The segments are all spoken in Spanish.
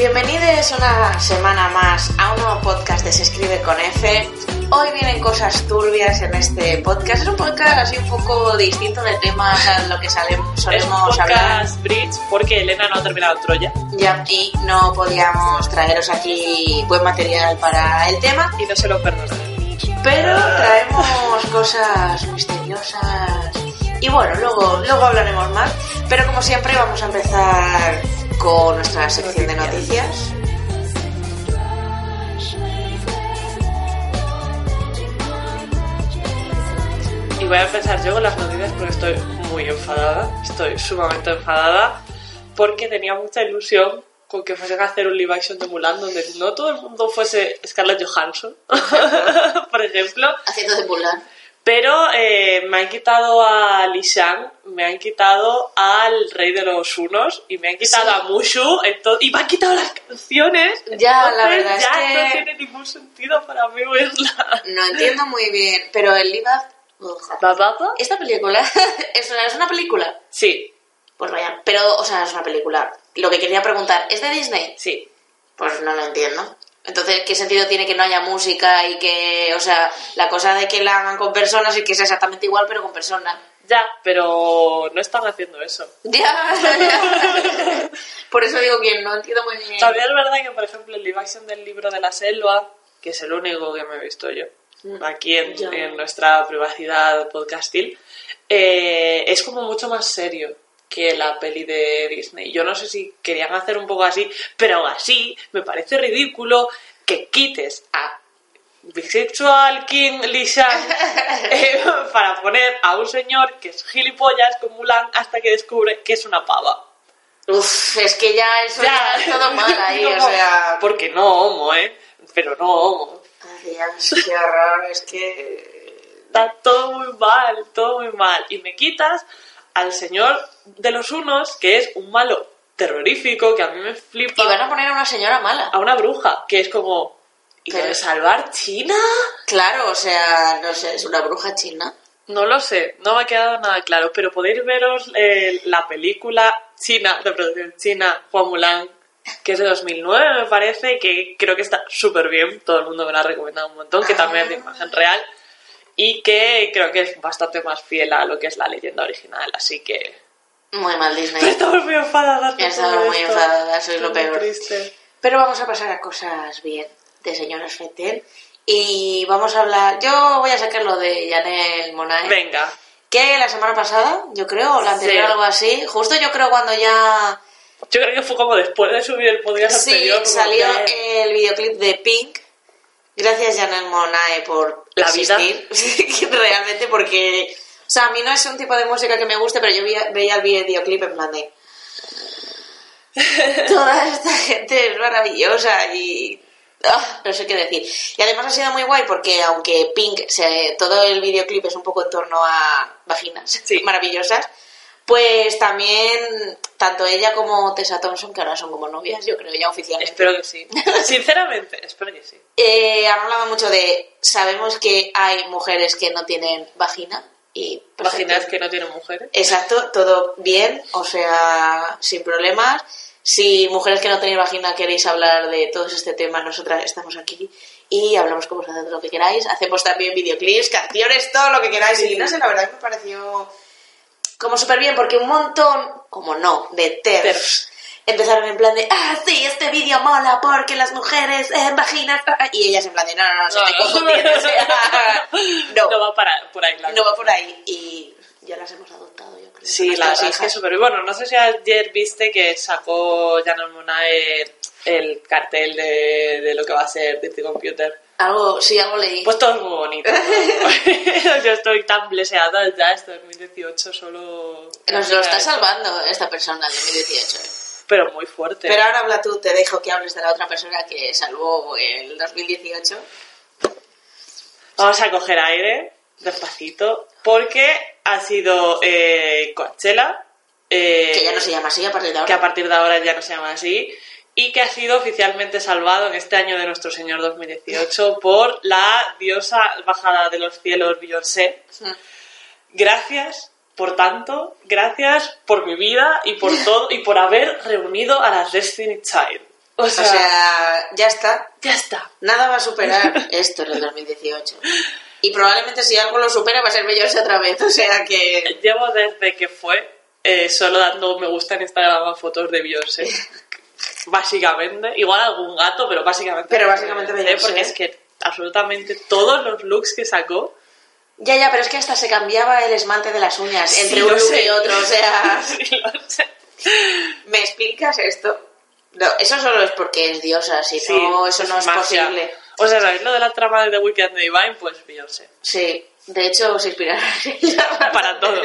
Bienvenidos una semana más a un nuevo podcast de Se Escribe con F. Hoy vienen cosas turbias en este podcast. Es un podcast así un poco distinto de temas a lo que solemos Es un hablar. podcast Bridge porque Elena no ha terminado Troya Ya, y no podíamos traeros aquí buen material para el tema, y no se lo perdonaré. pero traemos cosas misteriosas. Y bueno, luego, luego hablaremos más. Pero como siempre vamos a empezar con nuestra sección de noticias. Y voy a empezar yo con las noticias porque estoy muy enfadada. Estoy sumamente enfadada porque tenía mucha ilusión con que fuesen a hacer un live action de Mulan donde no todo el mundo fuese Scarlett Johansson, por ejemplo. Haciendo de Mulan. Pero eh, me han quitado a Li Shang, me han quitado al Rey de los Unos y me han quitado Sí. a Mushu y me han quitado las canciones. Ya, la verdad es ya que- no tiene ningún sentido para mí verla. No entiendo muy bien, pero el ¿Bababa? Esta película es una, es una película. Sí, Pues vaya, pero, o sea, es una película. Lo que quería preguntar, ¿es de Disney? sí. Pues no lo entiendo. Entonces, ¿qué sentido tiene que no haya música y que, o sea, la cosa de que la hagan con personas y que sea exactamente igual, pero con personas? Ya, pero no están haciendo eso. Ya, ya. Por eso digo que no entiendo muy bien. También es verdad que, por ejemplo, el live action del libro de la selva, que es el único que me he visto yo, aquí en, nuestra privacidad podcastil, eh, es como mucho más serio que la peli de Disney. Yo no sé si querían hacer un poco así, pero así me parece ridículo que quites a Bisexual King Li Shang eh, para poner a un señor que es gilipollas con Mulan hasta que descubre que es una pava. Uf, es que ya eso ya, es todo mal ahí, No, o sea... Porque no homo, ¿eh? Pero no homo. Ay, qué horror, es que... Está todo muy mal, todo muy mal. Y me quitas al señor de los unos, que es un malo terrorífico, que a mí me flipa. Y van a poner a una señora mala. a una bruja, que es como... ¿Y Pero- salvar China? Claro, o sea, no sé, es una bruja china. No lo sé, no me ha quedado nada claro, pero podéis veros eh, la película china, de producción china, Juan Mulan, que es de 2009 me parece, que creo que está súper bien, todo el mundo me la ha recomendado un montón, que también es de imagen real, y que creo que es bastante más fiel a lo que es la leyenda original, así que... Muy mal Disney. Estamos muy enfadadas. Estamos muy enfadadas, sois lo peor. triste. Pero vamos a pasar a cosas bien de señoras Feten. Y vamos a hablar. Yo voy a sacar lo de Janel Monae. Venga, Que la semana pasada, yo creo, o la anterior, Sí. algo así. Justo yo creo cuando ya. yo creo que fue como después de subir el podcast Sí, anterior. como salió que- el videoclip de Pink. Gracias, Janel Monae, por La vida. Realmente, porque. O sea, a mí no es un tipo de música que me guste, pero yo veía, veía el videoclip en plan de. Toda esta gente es maravillosa y. ah, no sé qué decir. Y además ha sido muy guay porque, aunque Pink, se, todo el videoclip es un poco en torno a vaginas Sí. maravillosas, pues también tanto ella como Tessa Thompson, que ahora son como novias, yo creo ya oficialmente. Espero que sí. Sinceramente, espero que sí. Eh, han hablado mucho de. Sabemos que hay mujeres que no tienen vagina y. Vaginas que no tienen mujeres. Exacto, todo bien, o sea, sin problemas. Si mujeres que no tenéis vagina queréis hablar de todos este tema, nosotras estamos aquí y hablamos con vosotros de lo que queráis. Hacemos también videoclips, canciones, todo lo que queráis. Sí. Y no sé, la verdad que me pareció como súper bien, porque un montón, como no, de TERFs empezaron en plan de, ah, sí, este vídeo mola porque las mujeres en vaginas. ah", Y ellas en plan de, no, no, no, se No, no. no, No va para, por ahí, la no va por ahí. Y ya las hemos adoptado, yo creo. Sí, la verdad es que súper Bueno, no sé si ayer viste que sacó Janel Monae el cartel de, de lo que va a ser Dirty Computer. Algo, sí, algo leí. Pues todo es muy bonito. ¿no? Yo estoy tan bleseada ya, este 2018 solo... Nos lo está salvando esta persona del 2018. eh. Pero muy fuerte. Pero ahora habla tú, te dejo que hables de la otra persona que salvó el 2018. Vamos a coger aire, despacito, porque ha sido eh, Coachella. eh, Que ya no se llama así a partir de ahora. que a partir de ahora ya no se llama así, y que ha sido oficialmente salvado en este año de nuestro Señor 2018 por la diosa bajada de los cielos Beyoncé. Gracias, por tanto, gracias por mi vida y por todo, y por haber reunido a las Destiny Child. O O sea, sea, ya está. ya está. Nada va a superar esto en el 2018. Y probablemente si algo lo supera va a ser Beyoncé otra vez. O sea que... Llevo desde que fue eh, solo dando me gusta en Instagram a fotos de Beyoncé. básicamente. Igual algún gato, pero básicamente. Pero básicamente Beyoncé. Porque es que absolutamente todos los looks que sacó. Ya, ya, pero es que hasta se cambiaba el esmalte de las uñas Sí, entre lo un look sé. y otro. O sea, Sí, lo sé. ¿me explicas esto? No, eso solo es porque es diosa, si Sí, no, eso no es magia. posible. O sea, ¿sabéis lo de la trama de The Weeknd de Divine? Pues Beyoncé. Sí, de hecho en ella. Para todo.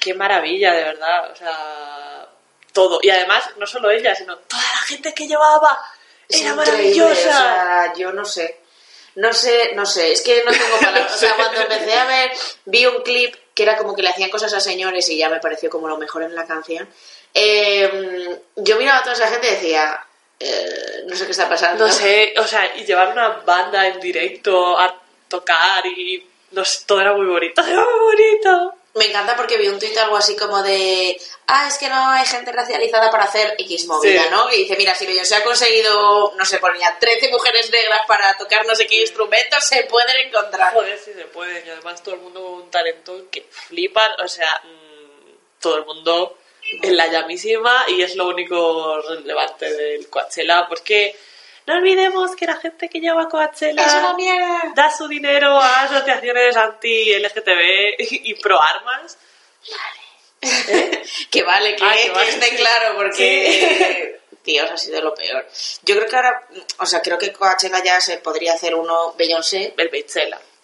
Qué maravilla, de verdad. O sea, todo. Y además, no solo ella, sino toda la gente que llevaba. Era maravillosa. O sea, yo no sé. No sé, no sé, es que no tengo palabras. O sea, cuando empecé a ver, vi un clip que era como que le hacían cosas a señores y ya me pareció como lo mejor en la canción. Eh, yo miraba a toda esa gente y decía, eh, no sé qué está pasando. No sé, o sea, y llevar una banda en directo a tocar y no sé, todo era muy bonito, era muy bonito. Me encanta porque vi un tuit algo así como de, ah, es que no hay gente racializada para hacer X movida, Sí. ¿no? Y dice, mira, si Beyoncé ha conseguido, no sé, ponía 13 mujeres negras para tocar no sé qué instrumentos, se pueden encontrar. Joder, si se puede, y además todo el mundo con un talento que flipan, o sea, mm, todo el mundo en la llamísima y es lo único relevante del Coachella, porque no olvidemos que la gente que lleva Coachella Es una mierda. da su dinero a asociaciones anti-LGTB y pro armas. que vale, que, Ah, que que vale, esté claro, porque... Dios, ha sido lo peor. Yo creo que ahora, o sea, creo que Coachella ya se podría hacer uno Beyoncé, El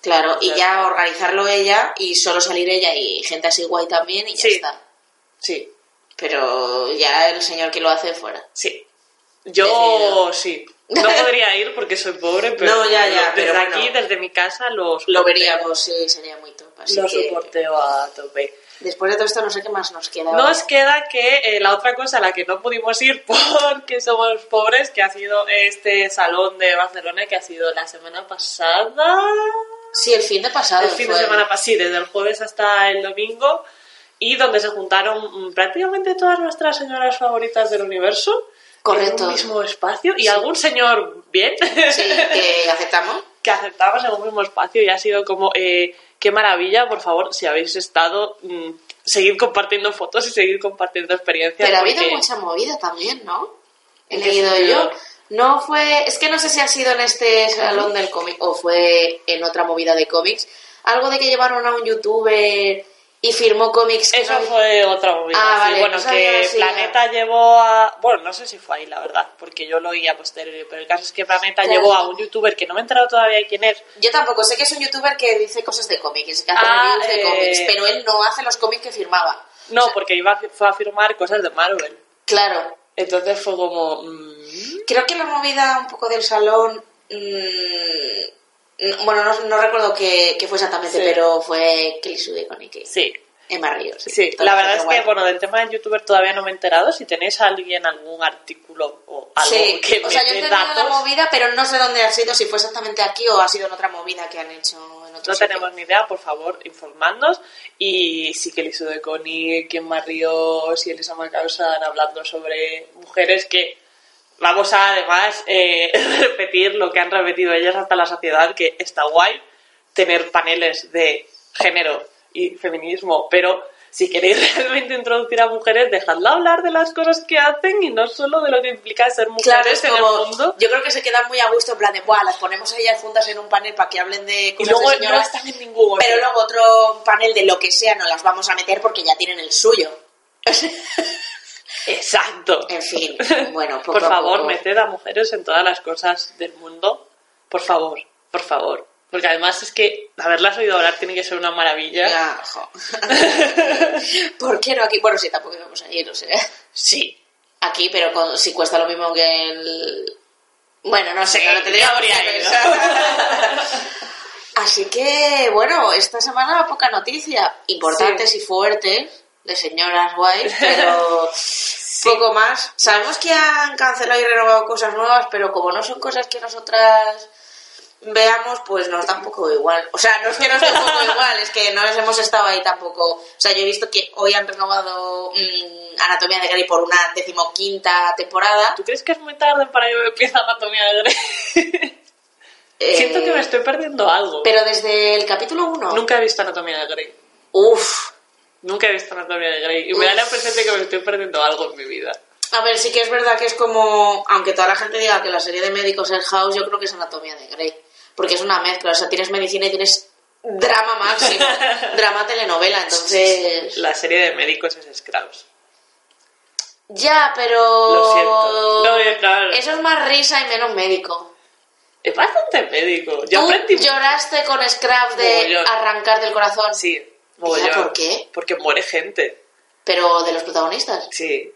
claro, y ya organizarlo ella y solo salir ella y gente así guay también y ya Sí. está. Sí, Pero ya el señor que lo hace fuera. sí. Yo sí. No podría ir porque soy pobre, pero No, ya, ya, desde pero aquí, bueno. desde mi casa, los Lo veríamos, sí, sería muy top. Así Lo que soporteo a tope. después de todo esto no sé qué más nos queda. Nos queda que eh, la otra cosa a la que no pudimos ir porque somos pobres, que ha sido este salón de Barcelona, que ha sido la semana pasada. Sí, el fin de pasado. El fin de fue. semana pasada, sí, desde el jueves hasta el domingo. Y donde se juntaron prácticamente todas nuestras señoras favoritas del universo. Correcto. En un mismo espacio. Y algún señor bien. Sí, que aceptamos. que aceptamos en un mismo espacio y ha sido como, eh, qué maravilla, por favor, si habéis estado, mm, seguid compartiendo fotos y seguid compartiendo experiencias. Pero ha habido mucha movida también, ¿no? He ¿En qué leído yo. No fue, es que no sé si ha sido en este salón del cómic o fue en otra movida de cómics. Algo de que llevaron a un youtuber y firmó cómics. Eso no- fue otra movida. Ah, vale, bueno, no sabía que Planeta llevó a... Bueno, no sé si fue ahí, la verdad, porque yo lo oí a posteriori, pero el caso es que Planeta Claro. llevó a un youtuber que no me he enterado todavía de quién es. Yo tampoco, sé que es un youtuber que dice cosas de cómics, que hace Ah, reviews de eh. cómics, pero él no hace los cómics que firmaba. No, porque iba fue a firmar cosas de Marvel. Claro, Entonces fue como... mm, Creo que la movida un poco del salón. mm, mm, bueno, no, no recuerdo qué, qué fue exactamente, Sí. pero fue Kelly Sue con Ike. sí, Emma Ríos. Sí, la verdad es guay. que, bueno, del tema del youtuber todavía no me he enterado. Si tenéis a alguien algún artículo o algo Sí, que o sea, me yo he dé entendido la movida, pero no sé dónde ha sido, si fue exactamente aquí o ha sido en otra movida que han hecho en otro no sitio. tenemos ni idea, por favor, informadnos. Y sí que Liso de Connie, Kim Ríos y Elisa Macausan hablando sobre mujeres que vamos a además eh, repetir lo que han repetido ellas hasta la saciedad, que está guay tener paneles de género y feminismo, pero si queréis realmente introducir a mujeres, dejadla hablar de las cosas que hacen y no solo de lo que implica ser mujeres Claro, es en como, el mundo. yo creo que se quedan muy a gusto en plan de, Buah, las ponemos a ellas juntas en un panel para que hablen de Y cosas luego de no señoras, están en ningún otro. pero luego otro panel de lo que sea no las vamos a meter porque ya tienen el suyo. Exacto. En fin, bueno, poco por a favor, poco. meted a mujeres en todas las cosas del mundo. Por favor, por favor. Porque además es que haberlas oído hablar tiene que ser una maravilla. Jo. ¿Por qué no aquí? Bueno, sí, tampoco íbamos a ir, o sea, Sí. aquí, pero con- si cuesta lo mismo que el... Bueno, no sé, Sí, no lo tendría que. Así que, bueno, esta semana poca noticia. Importantes y fuertes, de señoras guays, pero poco más. Sabemos que han cancelado y renovado cosas nuevas, pero como no son cosas que nosotras veamos, pues nos da un poco igual. O sea, no es que nos dé un poco igual, es que no les hemos estado ahí tampoco. O sea, yo he visto que hoy han renovado mm, Anatomía de Grey por una decimoquinta temporada. ¿Tú crees que es muy tarde para que empiece Anatomía de Grey? Eh, Siento que me estoy perdiendo algo. Pero desde el capítulo 1. Nunca he visto Anatomía de Grey. Uf. Nunca he visto Anatomía de Grey. Y me da la impresión de que me estoy perdiendo algo en mi vida. A ver, sí que es verdad que es como. Aunque toda la gente diga que la serie de médicos es House, yo creo que es Anatomía de Grey. Porque es una mezcla. O sea, tienes medicina y tienes drama máximo. drama telenovela. Entonces. La serie de médicos es Scrubs. Ya, pero. Lo siento. No, ya, claro. Eso es más risa y menos médico. Es bastante médico. Yo ¿Tú aprendí... lloraste con Scraps de arrancar del corazón? Sí, ¿Ya mogollón. por qué? Porque muere gente. Pero de los protagonistas. Sí.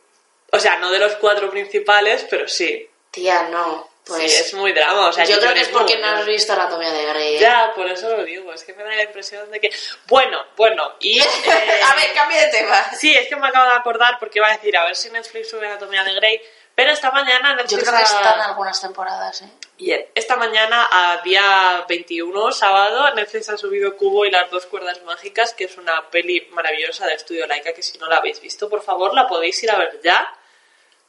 O sea, no de los cuatro principales, pero sí. Tía, no. Pues. sí, es muy drama. O sea, yo creo que es porque no has visto Anatomía de Grey. ¿eh? Ya, por eso lo digo. Es que me da la impresión de que... Bueno, bueno, y... eh, a ver, cambia de tema. Sí, es que me acabo de acordar porque iba a decir, a ver si Netflix sube Anatomía de Grey, pero esta mañana Yo Netflix creo que están algunas temporadas, ¿eh? Bien, esta mañana, a día 21, sábado, Netflix ha subido Cubo y las dos cuerdas mágicas, que es una peli maravillosa de Estudio Laika, que si no la habéis visto, por favor, la podéis ir a ver ya,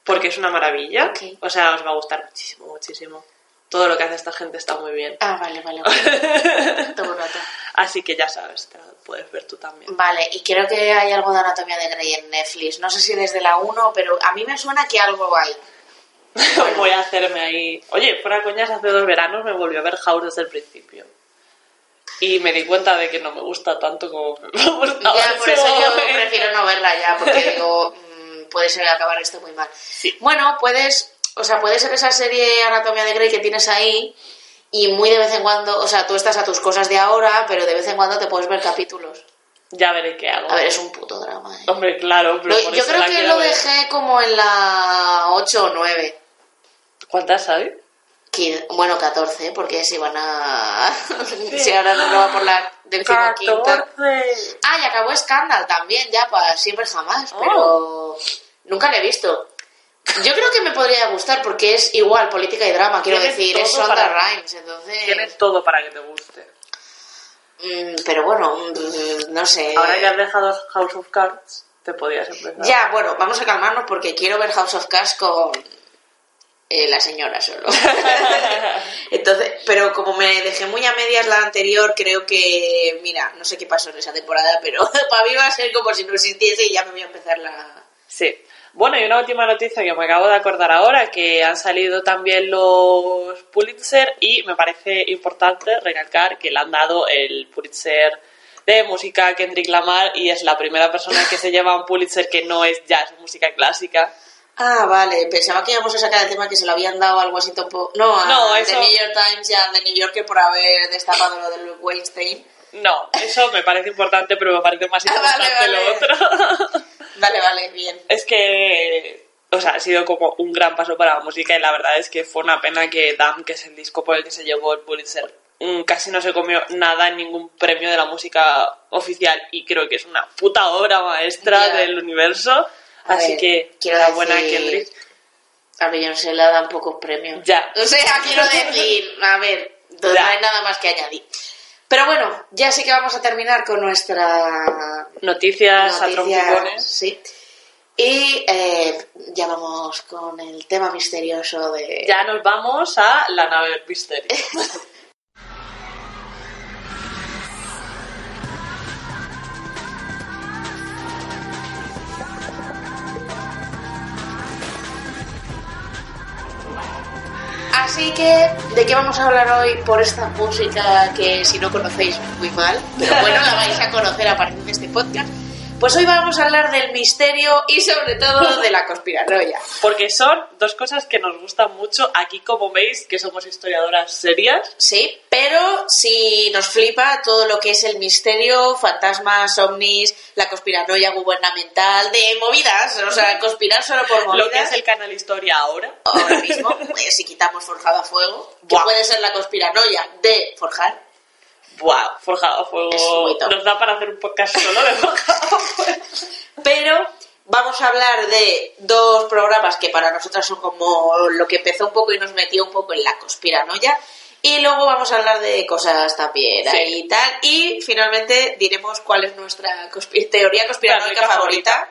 porque es una maravilla. O sea, os va a gustar muchísimo, muchísimo. Todo lo que hace esta gente está muy bien. Ah, vale, vale, vale. Rato. Así que ya sabes, te la puedes ver tú también. Vale, y creo que hay algo de Anatomía de Grey en Netflix. No sé si desde la 1, pero a mí me suena que algo hay. Voy a hacerme ahí... Oye, fuera coñas, hace dos veranos me volvió a ver House desde el principio. Y me di cuenta de que no me gusta tanto como me gustaba. Ya, por eso yo prefiero no verla ya, porque digo, mm, puede ser acabar esto muy mal. Bueno, puedes, o sea, puede ser esa serie Anatomía de Grey que tienes ahí y muy de vez en cuando, o sea, tú estás a tus cosas de ahora, pero de vez en cuando te puedes ver capítulos. Ya veré qué hago. A ver, es un puto drama. ¿eh? Hombre, claro, pero Lo- yo creo que lo ver. dejé como en la 8 o 9. ¿Cuántas hay? Bueno, 14, porque si van a... si ahora no va por la decimoquinta. 14. Ah, y acabó Scandal también, ya, para siempre jamás, Oh. pero nunca la he visto. Yo creo que me podría gustar porque es igual política y drama, quiero decir, es Sonda para- Rhimes, entonces... Tiene todo para que te guste. Mm, pero bueno, mm, no sé. Ahora que has dejado House of Cards, te podías empezar. Ya, bueno, vamos a calmarnos porque quiero ver House of Cards con eh, la señora solo. Entonces, pero como me dejé muy a medias la anterior, creo que, mira, no sé qué pasó en esa temporada, pero para mí va a ser como si no existiese y ya me voy a empezar la... Sí. Bueno, y una última noticia que me acabo de acordar ahora, que han salido también los Pulitzer y me parece importante recalcar que le han dado el Pulitzer de música a Kendrick Lamar y es la primera persona que se lleva un Pulitzer que no es jazz, música clásica. Ah, vale, pensaba que íbamos a sacar el tema que se lo habían dado al Washington Post. No, a No, The New York Times y a The New Yorker por haber destapado lo del Weinstein. No, eso me parece importante, pero me parece más Ah, importante vale, lo otro. Vale, vale, bien. es que, o sea, ha sido como un gran paso para la música y la verdad es que fue una pena que Damn, que es el disco por el que se llevó el Pulitzer, mm, casi no se comió nada en ningún premio de la música oficial y creo que es una puta obra maestra del universo. A Así ver, que, quiero enhorabuena decir- Kendrick. A Beyoncé le dan pocos premios. Ya. O sea, quiero decir, a ver, no Ya. hay nada más que añadir. Pero bueno, ya sí que vamos a terminar con nuestra Noticias, a. Sí. Y eh, ya vamos con el tema misterioso de... Ya nos vamos a la nave del misterio. Así que, ¿de qué vamos a hablar hoy por esta música que si no conocéis muy mal? Pero bueno, la vais a conocer a partir de este podcast. Pues hoy vamos a hablar del misterio y sobre todo de la conspiranoia. Porque son dos cosas que nos gustan mucho. Aquí, como veis, que somos historiadoras serias. Sí, pero si nos flipa todo lo que es el misterio, fantasmas, ovnis, la conspiranoia gubernamental, de movidas, o sea, conspirar solo por movidas. Lo que es el canal Historia ahora. Ahora mismo, eh, si quitamos forjado a fuego, que puede ser la conspiranoia de forjar, Buah, Forjado a Fuego. Es muy top. Nos da para hacer un podcast solo de Forjado a Fuego. pero vamos a hablar de dos programas que para nosotras son como lo que empezó un poco y nos metió un poco en la conspiranoia. Y luego vamos a hablar de cosas también Sí. ahí y tal. Y finalmente diremos cuál es nuestra teoría conspiranoica favorita.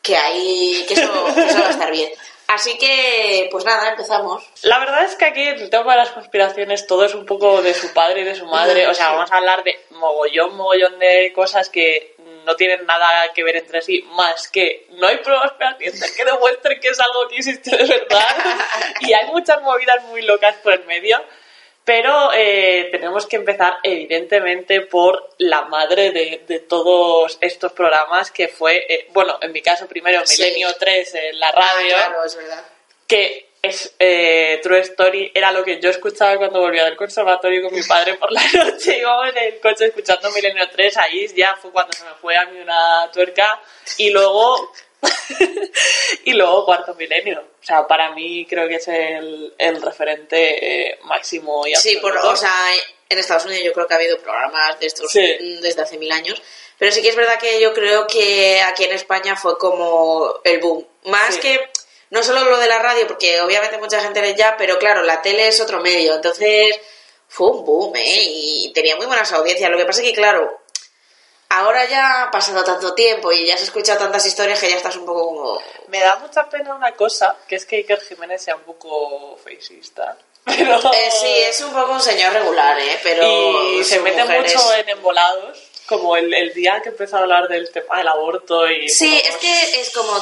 Que ahí, que eso, que eso va a estar bien. Así que, pues nada, empezamos. La verdad es que aquí en el tema de las conspiraciones todo es un poco de su padre y de su madre. O sea, vamos a hablar de mogollón, mogollón de cosas que no tienen nada que ver entre sí, más que no hay pruebas fehacientes que demuestren que es algo que existe de verdad. y hay muchas movidas muy locas por el medio. Pero eh, tenemos que empezar, evidentemente, por la madre de, de todos estos programas, que fue, eh, bueno, en mi caso primero, Sí. Milenio 3 en la radio Ah, claro, es verdad. que es eh, True Story, era lo que yo escuchaba cuando volvía del conservatorio con mi padre por la noche, íbamos en el coche escuchando Milenio 3, ahí ya fue cuando se me fue a mí una tuerca, y luego, y luego Cuarto Milenio. O sea, para mí creo que es el, el referente eh, máximo y Sí, por, absoluto. o sea, en Estados Unidos yo creo que ha habido programas de estos Sí. desde hace mil años. Pero sí que es verdad que yo creo que aquí en España fue como el boom. Más Sí. que no solo lo de la radio, porque obviamente mucha gente le ya, pero claro, la tele es otro medio. Entonces fue un boom, ¿eh? Y tenía muy buenas audiencias. Lo que pasa es que, claro, ahora ya ha pasado tanto tiempo y ya se escuchado tantas historias que ya estás un poco como... Me da mucha pena una cosa, que es que Iker Jiménez sea un poco feicista. Pero... Eh, sí, es un poco un señor regular, ¿eh? Pero y se mete mucho en embolados, como el, el día que empezó a hablar del tema del aborto y... Sí, como- es que es como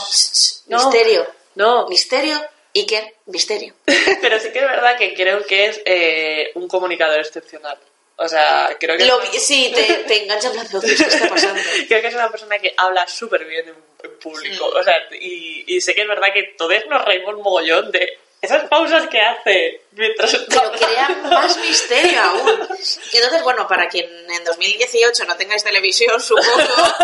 No. misterio. No, Misterio, Iker, misterio. pero sí que es verdad que creo que es eh, un comunicador excepcional. O sea, creo que, Lo sí, te, te engancha en plan de, "Dios, ¿qué está pasando? creo que es una persona que habla súper bien en, en público. O sea, y, y sé que es verdad que todos nos reímos mogollón de esas pausas que hace mientras Pero crea más misterio aún. Y entonces, bueno, para quien en 2018 no tengáis televisión, supongo,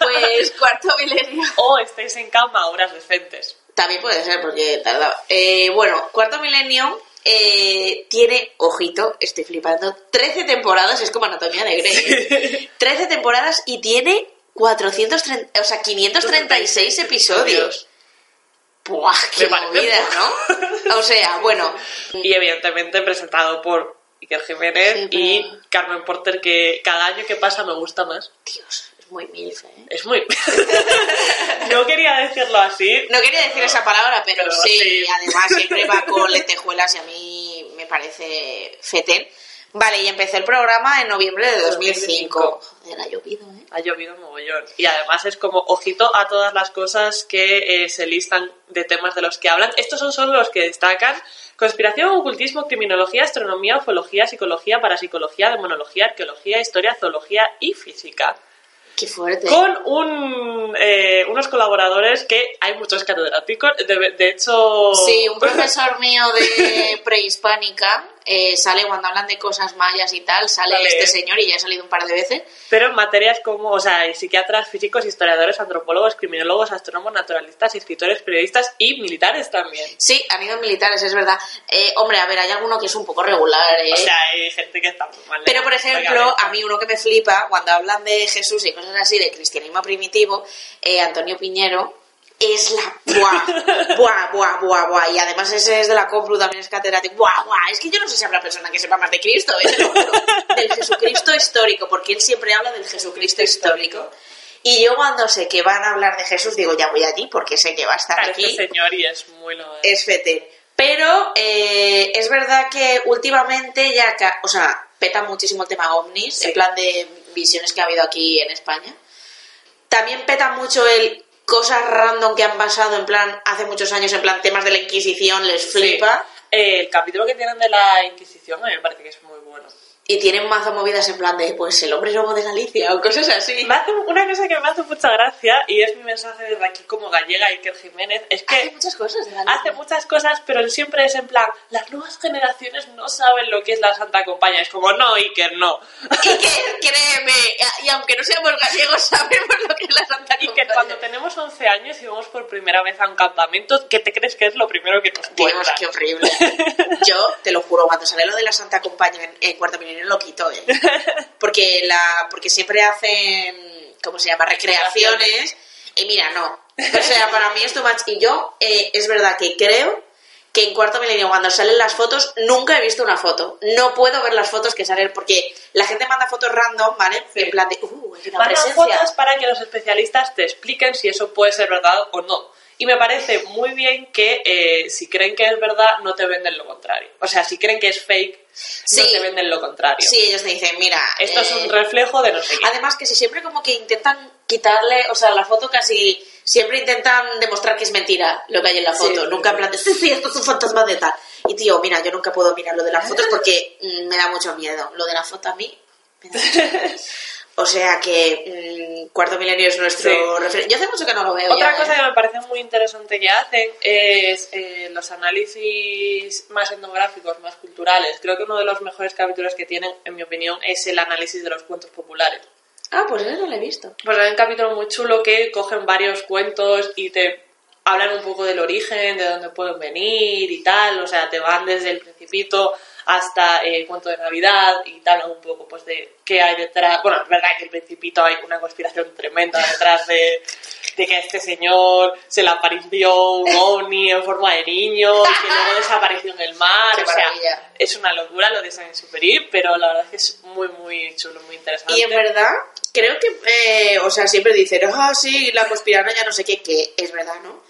pues cuarto milenio. O estéis en cama a horas decentes. También puede ser, porque tardaba. Eh, bueno, cuarto milenio eh, tiene, ojito, estoy flipando, 13 temporadas, es como Anatomía de Grey. 13 temporadas y tiene 430, o sea, 536 episodios. ¡Buah, qué movida, ¿no? O sea, bueno, Y evidentemente presentado por Iker Jiménez Sí, pero- y Carmen Porter, que cada año que pasa me gusta más. Dios, muy milf, ¿eh? Es muy... no quería decirlo así. No quería decir esa palabra, pero, Pero sí, sí. además siempre va con lentejuelas y a mí me parece fetén. Vale, y empecé el programa en noviembre de 2005. Joder, ha llovido, ¿eh? Ha llovido mogollón. Y además es como, ojito a todas las cosas que eh, se listan de temas de los que hablan. Estos son solo los que destacan. Conspiración, ocultismo, criminología, astronomía, ufología, psicología, parapsicología, demonología, arqueología, historia, zoología y física. Qué fuerte. Con un, eh, unos colaboradores que hay muchos catedráticos. De, de hecho... Sí, un profesor mío de prehispánica eh, sale cuando hablan de cosas mayas y tal, sale Vale. este señor y ya ha salido un par de veces. Pero en materias como, o sea, psiquiatras, físicos, historiadores, antropólogos, criminólogos, astrónomos, naturalistas, escritores, periodistas y militares también. Sí, han ido militares, es verdad. Eh, hombre, a ver, hay alguno que es un poco regular, ¿eh? O sea, hay gente que está muy mal. Pero, por ejemplo, a mí uno que me flipa, cuando hablan de Jesús y cosas así, de cristianismo primitivo, Antonio Piñero es la... Buah, buah, buah, buah, buah. Y además ese es de la Complu, también es catedrático. Buah, buah. Es que yo no sé si habrá persona que sepa más de Cristo, ¿eh? Te lo juro. Del Jesucristo histórico, porque él siempre habla del Jesucristo histórico. Y yo cuando sé que van a hablar de Jesús, digo, ya voy allí, porque sé que va a estar aquí este señor y es muy lo es fete. Pero eh, es verdad que últimamente ya, o sea, peta muchísimo el tema ovnis, Sí. en plan de visiones que ha habido aquí en España. También peta mucho el cosas random que han pasado, en plan, hace muchos años, en plan, temas de la Inquisición, les flipa. Eh, el capítulo que tienen de la Inquisición a mí me parece que es muy bueno. Y tienen mazo movidas en plan de, pues, el hombre lobo de Galicia o cosas así. Me hace una cosa que me hace mucha gracia y es mi mensaje desde aquí como gallega Iker Jiménez, es que Hace muchas cosas de Galicia. hace muchas cosas, pero siempre es en plan, las nuevas generaciones no saben lo que es la Santa Compañía. Es como, no, Iker, no. Que, créeme, y aunque no seamos gallegos, sabemos lo que es la Santa Compañía. cuando tenemos 11 años y vamos por primera vez a un campamento, ¿qué te crees que es lo primero que nos Dios, cuentan? qué horrible. Yo, te lo juro, cuando sale lo de la Santa Compañía en, en Cuarto Milenio lo quito, ¿eh? Porque, la, porque siempre hacen, ¿cómo se llama? Recreaciones. Y mira, no. O sea, para mí es too much. Y yo, eh, es verdad que creo que en cuarto milenio cuando salen las fotos nunca he visto una foto. No puedo ver las fotos que salen porque la gente manda fotos random, ¿vale? Sí. En plan de, uh, hay una Mandan presencia. fotos para que los especialistas te expliquen si eso puede ser verdad o no. Y me parece muy bien que eh, si creen que es verdad, no te venden lo contrario. O sea, si creen que es fake, no te venden lo contrario. Sí, ellos te dicen, mira, Esto es eh, un reflejo de no sé qué. Además que si siempre como que intentan quitarle, o sea, la foto casi siempre intentan demostrar que es mentira lo que hay en la foto. sí, nunca en plan de, sí, sí, esto es un fantasma de tal. Y tío, mira, yo nunca puedo mirar lo de las fotos porque me da mucho miedo. Lo de la foto a mí me da mucho miedo. O sea que mm, Cuarto Milenio es nuestro Sí. referente. Yo hace mucho que no lo veo. Otra ya, cosa ¿eh? que me parece muy interesante que hacen es eh, los análisis más etnográficos, más culturales. Creo que uno de los mejores capítulos que tienen, en mi opinión, es el análisis de los cuentos populares. Ah, pues eso no lo he visto. Pues hay un capítulo muy chulo que cogen varios cuentos y te hablan un poco del origen, de dónde pueden venir y tal. O sea, te van desde el principito hasta eh, el cuento de Navidad y te hablan un poco pues de qué hay detrás. Bueno, es verdad que el principito hay una conspiración tremenda detrás de, de que a este señor se le apareció un ovni en forma de niño y que luego desapareció en el mar. Qué o sea, es una locura lo de San Exupéry, pero la verdad es que es muy, muy chulo, muy interesante. Y en verdad, creo que, eh, o sea, siempre dicen, ah, sí, la conspiranoia, no sé qué, que es verdad, ¿no?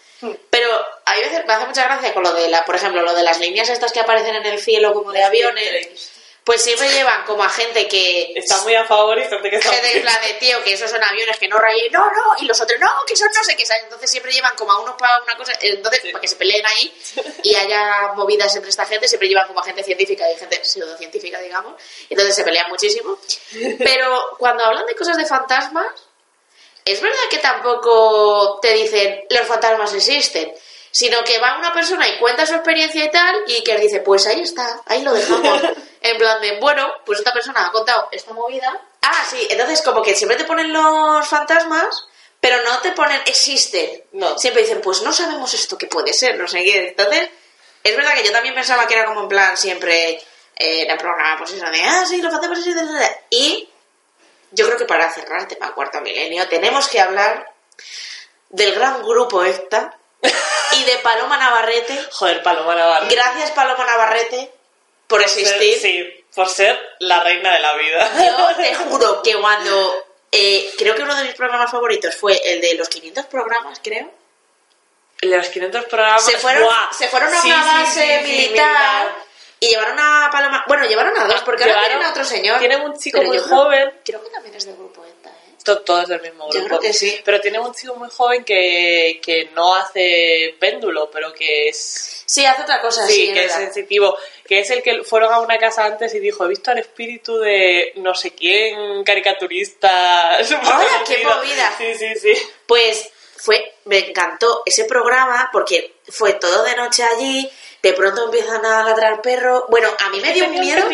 Pero hay veces, me hace mucha gracia con lo de la, por ejemplo, lo de las líneas estas que aparecen en el cielo como de aviones, pues siempre llevan como a gente que... Está muy a favor y gente que está Gente en plan de tío, que esos son aviones que no rayen, no, no, y los otros no, que son no sé qué, ¿sabes? Entonces siempre llevan como a unos para una cosa, entonces Sí. para que se peleen ahí y haya movidas entre esta gente, siempre llevan como a gente científica y gente pseudocientífica, digamos, entonces se pelean muchísimo. Pero cuando hablan de cosas de fantasmas, es verdad que tampoco te dicen los fantasmas existen, sino que va una persona y cuenta su experiencia y tal, y que dice, pues ahí está, ahí lo dejamos. en plan de, bueno, pues esta persona ha contado esta movida. Ah, sí, entonces como que siempre te ponen los fantasmas, pero no te ponen existen. No. Siempre dicen, pues no sabemos esto que puede ser, no sé qué. Entonces, es verdad que yo también pensaba que era como en plan siempre eh, en el programa, pues eso de, ah, sí, los fantasmas existen. Y yo creo que para cerrar el tema cuarto milenio tenemos que hablar del gran grupo ECTA y de Paloma Navarrete. Joder, Paloma Navarro. Gracias Paloma Navarrete por existir. Sí, por ser la reina de la vida. Yo te juro que cuando... eh, creo que uno de mis programas favoritos fue el de los 500 programas, creo. En los 500 programas. Se fueron, ¡buah! se fueron a Sí, una base sí, sí, militar y llevaron a Paloma... Bueno, llevaron a dos, porque ahora Llevaron- tienen a otro señor. Tienen un chico muy yo creo- joven. Creo que también es del grupo ECTA, ¿eh? To- Todos del mismo Yo grupo. creo que sí. Pero tiene un chico muy joven que, que no hace péndulo, pero que es. Sí, hace otra cosa, Sí, sí, que es sensitivo. Que es el que fueron a una casa antes y dijo: He visto al espíritu de no sé quién, caricaturista. ¡Hola, qué movida! Sí, sí, sí. Pues fue, me encantó ese programa porque fue todo de noche allí, de pronto empiezan a ladrar perros. Bueno, a mí me dio un miedo.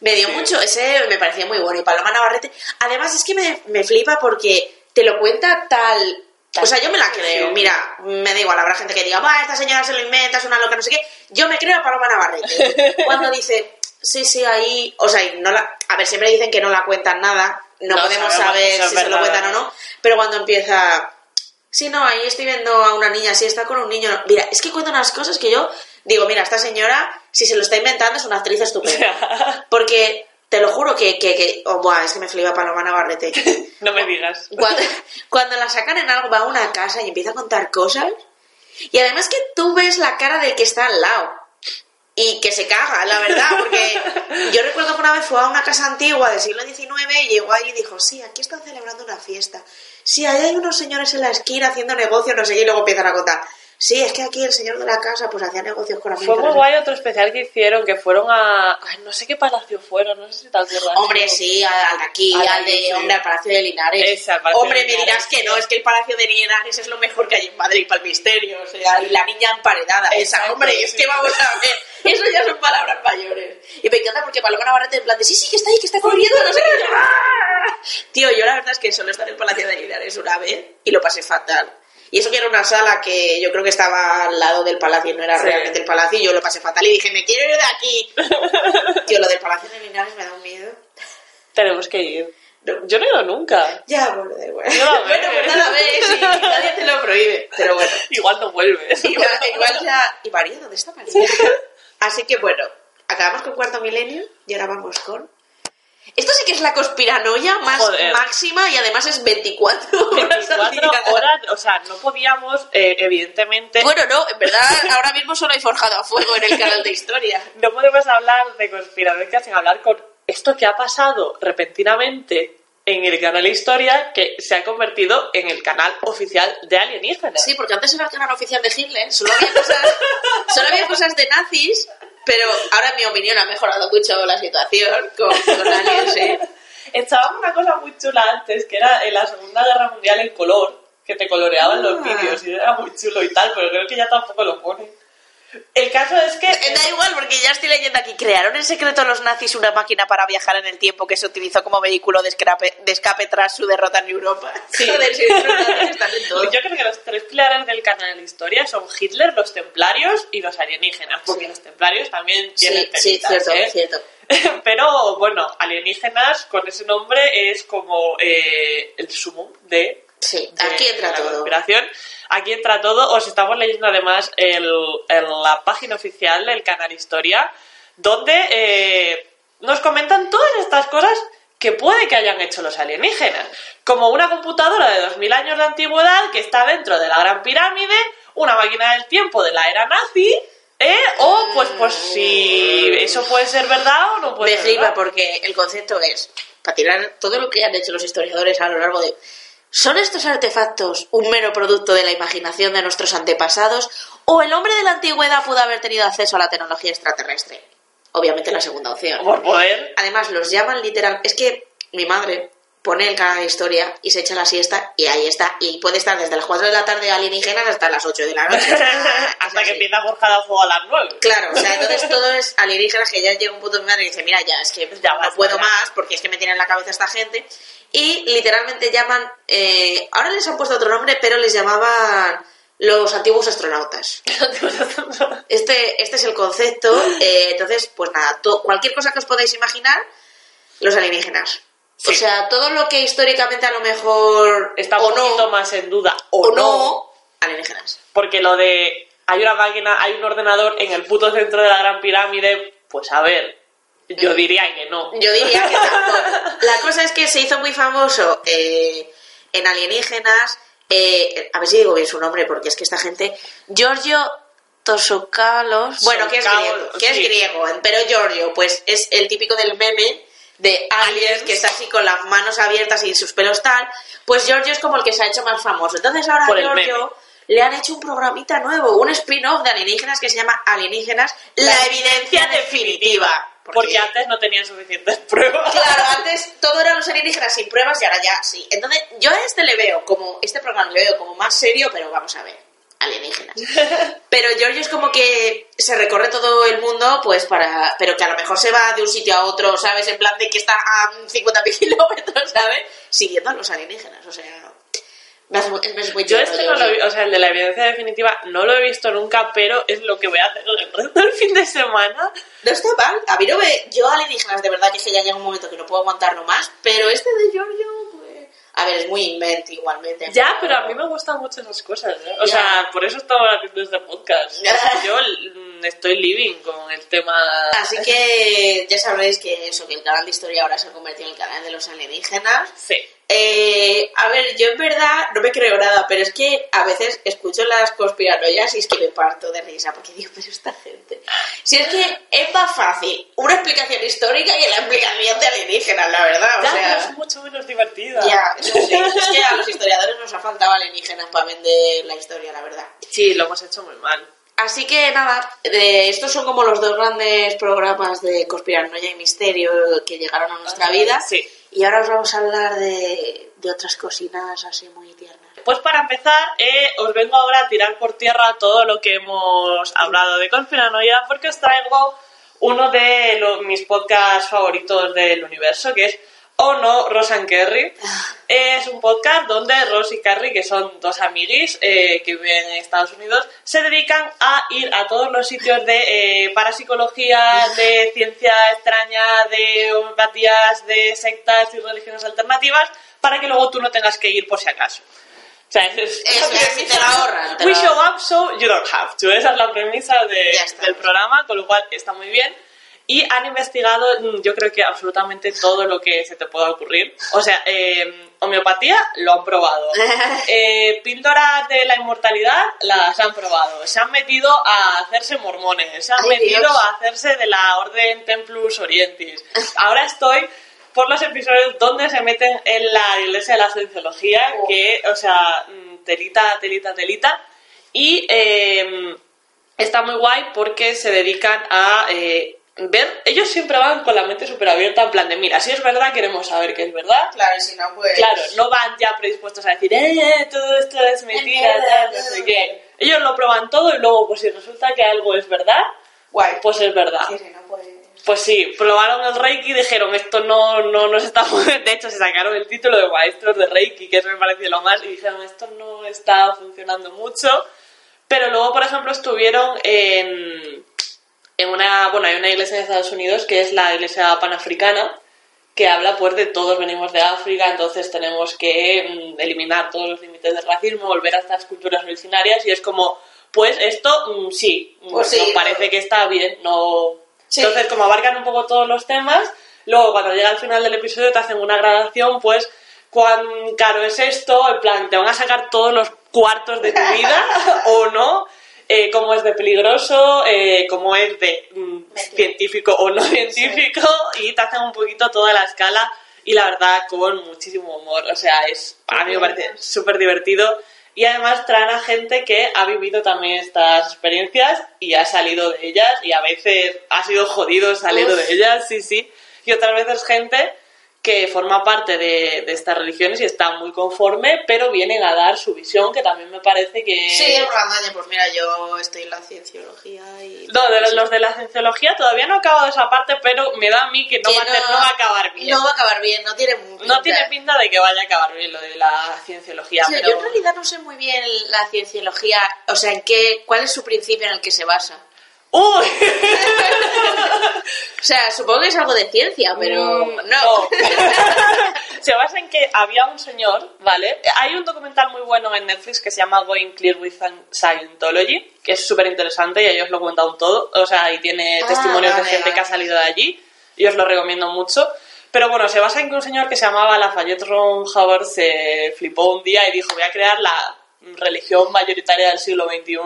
Me dio mucho, ese me parecía muy bueno. Y Paloma Navarrete, además es que me, me flipa porque te lo cuenta tal. O sea, yo me la creo. Mira, me da igual, habrá gente que diga, va, esta señora se lo inventa, es una loca, no sé qué. Yo me creo a Paloma Navarrete. Cuando dice, sí, sí, ahí. O sea, y no la. A ver, siempre dicen que no la cuentan nada. No, No podemos saber si se lo cuentan o no. no. Pero cuando empieza. Sí, no, ahí estoy viendo a una niña, sí, está con un niño. Mira, es que cuenta unas cosas que yo digo, mira, esta señora, si se lo está inventando, es una actriz estupenda. Porque te lo juro que, que, que- oh, buah, es que me flipa Paloma Navarrete. No me digas. Cuando, cuando la sacan en algo, va a una casa y empieza a contar cosas. Y además que tú ves la cara del que está al lado. Y que se caga, la verdad, porque yo recuerdo que una vez fue a una casa antigua del siglo XIX y llegó ahí y dijo, sí, aquí están celebrando una fiesta. Sí, ahí hay unos señores en la esquina haciendo negocios, no sé qué, y luego empiezan a contar. Sí, es que aquí el señor de la casa pues hacía negocios con Fue amigos. muy guay otro especial que hicieron, que fueron a... Ay, no sé qué palacio fueron, no sé si te acuerdas. Hombre, sí, al de aquí, Al de al de, sí. hombre, al Palacio de Linares. Ese, al Palacio hombre, de me Linares, dirás que no, es que el Palacio de Linares es lo mejor que hay en Madrid para el misterio, o sea, y la niña emparedada. Esa, Exacto, hombre, es sí. que vamos a ver, eso ya son palabras mayores. Y me encanta porque Paloma Navarrete en plan de, sí, sí, que está ahí, que está corriendo, no sé qué. ¡ah! Tío, yo la verdad es que solo estar en el Palacio de Linares una vez y lo pasé fatal. Y eso que era una sala que yo creo que estaba al lado del palacio y no era Sí. realmente el palacio y yo lo pasé fatal y dije, me quiero ir de aquí. Tío, lo del Palacio de Linares me da un miedo. Tenemos que ir. No. Yo no he ido nunca. Ya, bueno, da igual. No bueno, pues no la ves nadie te lo prohíbe. Pero bueno. Igual no vuelves. Igual, igual ya... ¿Y María? ¿Dónde está María? Así que bueno, acabamos con cuarto milenio y ahora vamos con... Esto sí que es la conspiranoia más Joder. máxima y además es 24 horas al 24 día. horas, o sea, no podíamos, eh, evidentemente, Bueno, no, en verdad ahora mismo solo hay forjado a fuego en el canal de historia. no podemos hablar de conspiranoia sin hablar con esto que ha pasado repentinamente en el canal Historia que se ha convertido en el canal oficial de alienígenas. Sí, porque antes era el canal oficial de Hitler, solo había cosas, solo había cosas de nazis, pero ahora en mi opinión ha mejorado mucho la situación con, con aliens, sí. Estaba una cosa muy chula antes, que era en la Segunda Guerra Mundial en color, que te coloreaban los Ah. vídeos y era muy chulo y tal, pero creo que ya tampoco lo ponen. El caso es que... Eh, Da igual, porque ya estoy leyendo aquí. Crearon en secreto los nazis una máquina para viajar en el tiempo que se utilizó como vehículo de escape, de escape tras su derrota en Europa. Sí. Joder, si los nazis están en todo. Yo creo que los tres pilares del canal de historia son Hitler, los templarios y los alienígenas, porque Sí. los templarios también Sí, tienen sí, cierto, ¿eh? cierto. Pero bueno, alienígenas con ese nombre es como eh, el sumo de, Sí, aquí entra la todo. conspiración. Aquí entra todo. Os estamos leyendo además el, el- la página oficial del canal Historia, donde eh, nos comentan todas estas cosas que puede que hayan hecho los alienígenas. Como una computadora de 2000 años de antigüedad que está dentro de la Gran Pirámide, una máquina del tiempo de la era nazi, ¿eh? O pues, pues si eso puede ser verdad o no puede Me ser flipa verdad. porque el concepto es, para tirar todo lo que han hecho los historiadores a lo largo de... ¿Son estos artefactos un mero producto de la imaginación de nuestros antepasados o el hombre de la antigüedad pudo haber tenido acceso a la tecnología extraterrestre? Obviamente la segunda opción. Por poder. Además, los llaman literal... Es que mi madre pone el canal de historia y se echa la siesta y ahí está. Y puede estar desde las 4 de la tarde alienígenas hasta las 8 de la noche. Hasta que empieza Borja de Fuego a las 9. Claro, o sea, entonces todo es alienígenas que ya llega un punto de mi madre y dice, mira, ya, es que Ya no puedo ya. más porque es que me tiene en la cabeza esta gente. Y literalmente llaman, eh, ahora les han puesto otro nombre, pero les llamaban los antiguos astronautas. Este, este es el concepto, eh, entonces, pues nada, to- cualquier cosa que os podáis imaginar, los alienígenas. O sea, todo lo que históricamente a lo mejor Está un poquito no, más en duda. o no, alienígenas. Porque lo de hay una máquina, hay un ordenador en el puto centro de la Gran Pirámide, pues a ver, yo diría que no. Yo diría que tampoco. La cosa es que se hizo muy famoso eh, en Alienígenas. eh, a ver si digo bien su nombre, porque es que esta gente. Giorgio Tosokalos. Bueno, que es griego, que es sí. griego, pero Giorgio, pues es el típico del meme de aliens que está así con las manos abiertas y sus pelos tal. Pues Giorgio es como el que se ha hecho más famoso. Entonces ahora Por Giorgio le han hecho un programita nuevo, un spin-off de alienígenas que se llama Alienígenas, la, evidencia definitiva. Porque antes no tenían suficientes pruebas. Claro, antes todo eran los alienígenas sin pruebas y ahora ya sí. Entonces, yo a este le veo como, este programa le veo como más serio, pero vamos a ver, alienígenas. Pero Giorgio es como que se recorre todo el mundo, pues para, pero que a lo mejor se va de un sitio a otro, ¿sabes? En plan de que está a 50.000 kilómetros, ¿sabes? Siguiendo a los alienígenas, o sea, Yo este no lo vi, o sea, el de la evidencia definitiva no lo he visto nunca, pero es lo que voy a hacer el resto del fin de semana. No está mal, a mí no me... Yo alienígenas de verdad que que ya llega un momento que no puedo aguantarlo más, pero este de Giorgio, pues... A ver, es muy invent igualmente. Ya, pero a mí me gustan mucho esas cosas, ¿eh? O Ya. sea, por eso estamos haciendo este podcast. Yo estoy living con el tema... Así que ya sabréis que eso, que el canal de historia ahora se ha convertido en el canal de los alienígenas. Sí. Eh, a ver, yo en verdad no me creo nada, pero es que a veces escucho las conspiranoias y es que me parto de risa, porque digo, pero esta gente. Si es que es más fácil una explicación histórica que la explicación de alienígenas, la verdad. O Ya, sea, es mucho menos divertida. ya, eso sí. Es que a los historiadores nos ha faltado alienígenas para vender la historia, la verdad. Sí, lo hemos hecho muy mal. Así que nada, estos son como los dos grandes programas de conspiranoia y misterio que llegaron a nuestra vida. sí. Y ahora os vamos a hablar de, de otras cositas así muy tiernas. Pues para empezar, eh, os vengo ahora a tirar por tierra todo lo que hemos hablado de conspiranoia, porque os traigo uno de mis podcasts favoritos del universo, que es o no, Rosa Kerry. Es un podcast donde Ross y Carrie, que son dos amiguis eh, que viven en Estados Unidos, se dedican a ir a todos los sitios de eh, parapsicología, de ciencia extraña, de homeopatías, de sectas y religiones alternativas, para que luego tú no tengas que ir por si acaso. O sea, es, Es la que premisa. te la ahorran, te We show up so you don't have to. Esa es la premisa de- del programa, con lo cual está muy bien. Y han investigado, mm, yo creo que absolutamente todo lo que se te pueda ocurrir. O sea, eh, homeopatía lo han probado. Eh, píldoras de la inmortalidad las han probado. Se han metido a hacerse mormones. Se han Ay, metido Dios. a hacerse de la Orden Templus Orientis. Ahora estoy por los episodios donde se meten en la iglesia de la cienciología, Oh. que, o sea, mm, telita, telita, telita. Y eh, está muy guay porque se dedican a eh, ver. Ellos siempre van con la mente súper abierta, en plan de, mira, si es verdad, queremos saber que es verdad. Claro, si no, pues... Claro, no van ya predispuestos a decir, eh, eh, todo esto es mentira, tal, no sé qué. Ellos lo prueban todo y luego, pues si resulta que algo es verdad, Guay. pues es verdad. Sí, si no, pues... Pues sí, probaron el Reiki y dijeron, esto no, no nos está... De hecho, se sacaron el título de maestros de Reiki, que eso me pareció lo más, y dijeron, esto no está funcionando mucho. Pero luego, por ejemplo, estuvieron en, en una... Bueno, hay una iglesia en Estados Unidos que es la iglesia panafricana, que habla pues de todos venimos de África, entonces tenemos que mm, eliminar todos los límites del racismo, volver a estas culturas originarias, y es como, pues esto mm, sí, mm, Pues sí, nos no. parece que está bien, no... Sí. Entonces, como abarcan un poco todos los temas, luego cuando llega al final del episodio te hacen una gradación, pues, cuán caro es esto, en plan, te van a sacar todos los cuartos de tu vida o no, eh, cómo es de peligroso, eh, cómo es de mm, científico o no científico, y te hacen un poquito toda la escala y la verdad con muchísimo humor. O sea, es a mí me parece súper divertido. Y además traen a gente que ha vivido también estas experiencias y ha salido de ellas y a veces ha sido jodido salir Uf. de ellas, sí, sí. Y otras veces gente que forma parte de, de estas religiones y está muy conforme, pero vienen a dar su visión, que también me parece que... Sí, en plan, "Oye, pues mira, yo estoy en la cienciología y... No, de los, los de la cienciología todavía no he acabado esa parte, pero me da a mí que no, Que va, a, no va a acabar bien. No va a acabar bien, no tiene pinta. No tiene pinta de que vaya a acabar bien lo de la cienciología, Sí, pero... Yo en realidad no sé muy bien la cienciología, o sea, en qué, cuál es su principio en el que se basa. ¡Uy! O sea, supongo que es algo de ciencia, pero Mm, no. no. se basa en que había un señor, ¿vale? Hay un documental muy bueno en Netflix que se llama Going Clear with Scientology, que es súper interesante y ahí os lo he contado todo, o sea, y tiene Ah, testimonios de gente vale. que ha salido de allí y os lo recomiendo mucho. Pero bueno, se basa en que un señor que se llamaba Lafayette Ron Hubbard se flipó un día y dijo, voy a crear la religión mayoritaria del siglo XXI.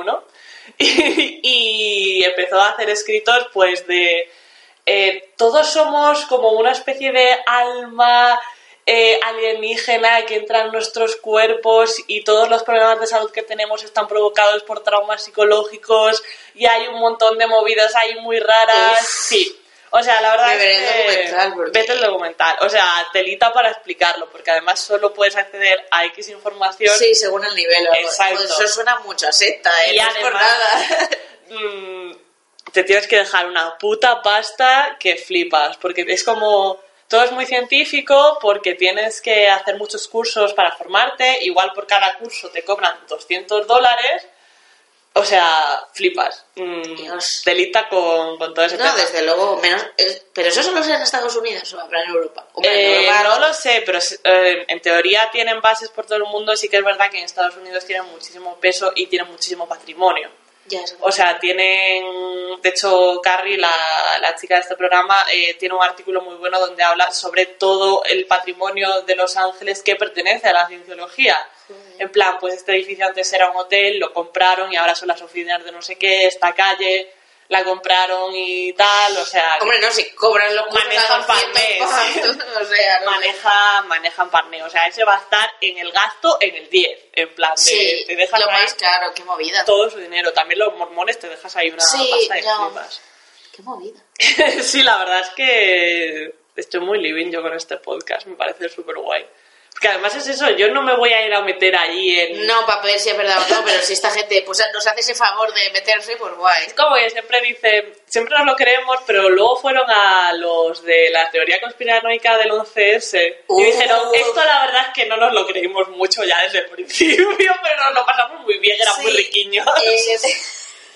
Y, empezó a hacer escritos pues de eh, todos somos como una especie de alma eh, alienígena que entra en nuestros cuerpos y todos los problemas de salud que tenemos están provocados por traumas psicológicos y hay un montón de movidas ahí muy raras. Uf. Sí. O sea, la verdad Me es el que documental, porque- vete el documental. O sea, telita para explicarlo, porque además solo puedes acceder a X información Sí, según el nivel. Exacto. Pues eso suena mucho a secta, ¿eh? Y no es por además- nada. mm, te tienes que dejar una puta pasta que flipas, porque es como todo es muy científico porque tienes que hacer muchos cursos para formarte, igual por cada curso te cobran 200 dólares, o sea, flipas. Mm, Dios. Delita con, con todo ese No, tema. desde luego, menos. es- pero eso solo es en Estados Unidos o habrá en Europa. Hombre, en Eh, Europa no lo sé, pero eh, en teoría tienen bases por todo el mundo. Sí que es verdad que en Estados Unidos tienen muchísimo peso y tienen muchísimo patrimonio. Ya O sea, tienen, de hecho, Carrie, la, la chica de este programa, eh, tiene un artículo muy bueno donde habla sobre todo el patrimonio de Los Ángeles que pertenece a la cienciología. En plan, pues este edificio antes era un hotel, lo compraron y ahora son las oficinas de no sé qué, esta calle la compraron y tal, o sea, Hombre, no, si cobran los cursos Manejan a 200 palmés. pavos, o sea, no maneja, manejan parneo, o sea, ese va a estar en el gasto en el 10, en plan, de, Sí, te dejas lo ahí más caro, qué movida. todo su dinero, también los mormones te dejas ahí una Sí, pasta de flipas. Qué movida. sí, la verdad es que estoy muy living yo con este podcast, me parece súper guay. Porque además es eso, yo no me voy a ir a meter allí en... No, para ver si es verdad o no, pero si esta gente pues nos hace ese favor de meterse, pues guay. Es como que siempre dicen, siempre nos lo creemos, pero luego fueron a los de la teoría conspiranoica del 11S Uh. y dijeron, esto la verdad es que no nos lo creímos mucho ya desde el principio, pero nos lo pasamos muy bien, eran muy riquiños. Eh,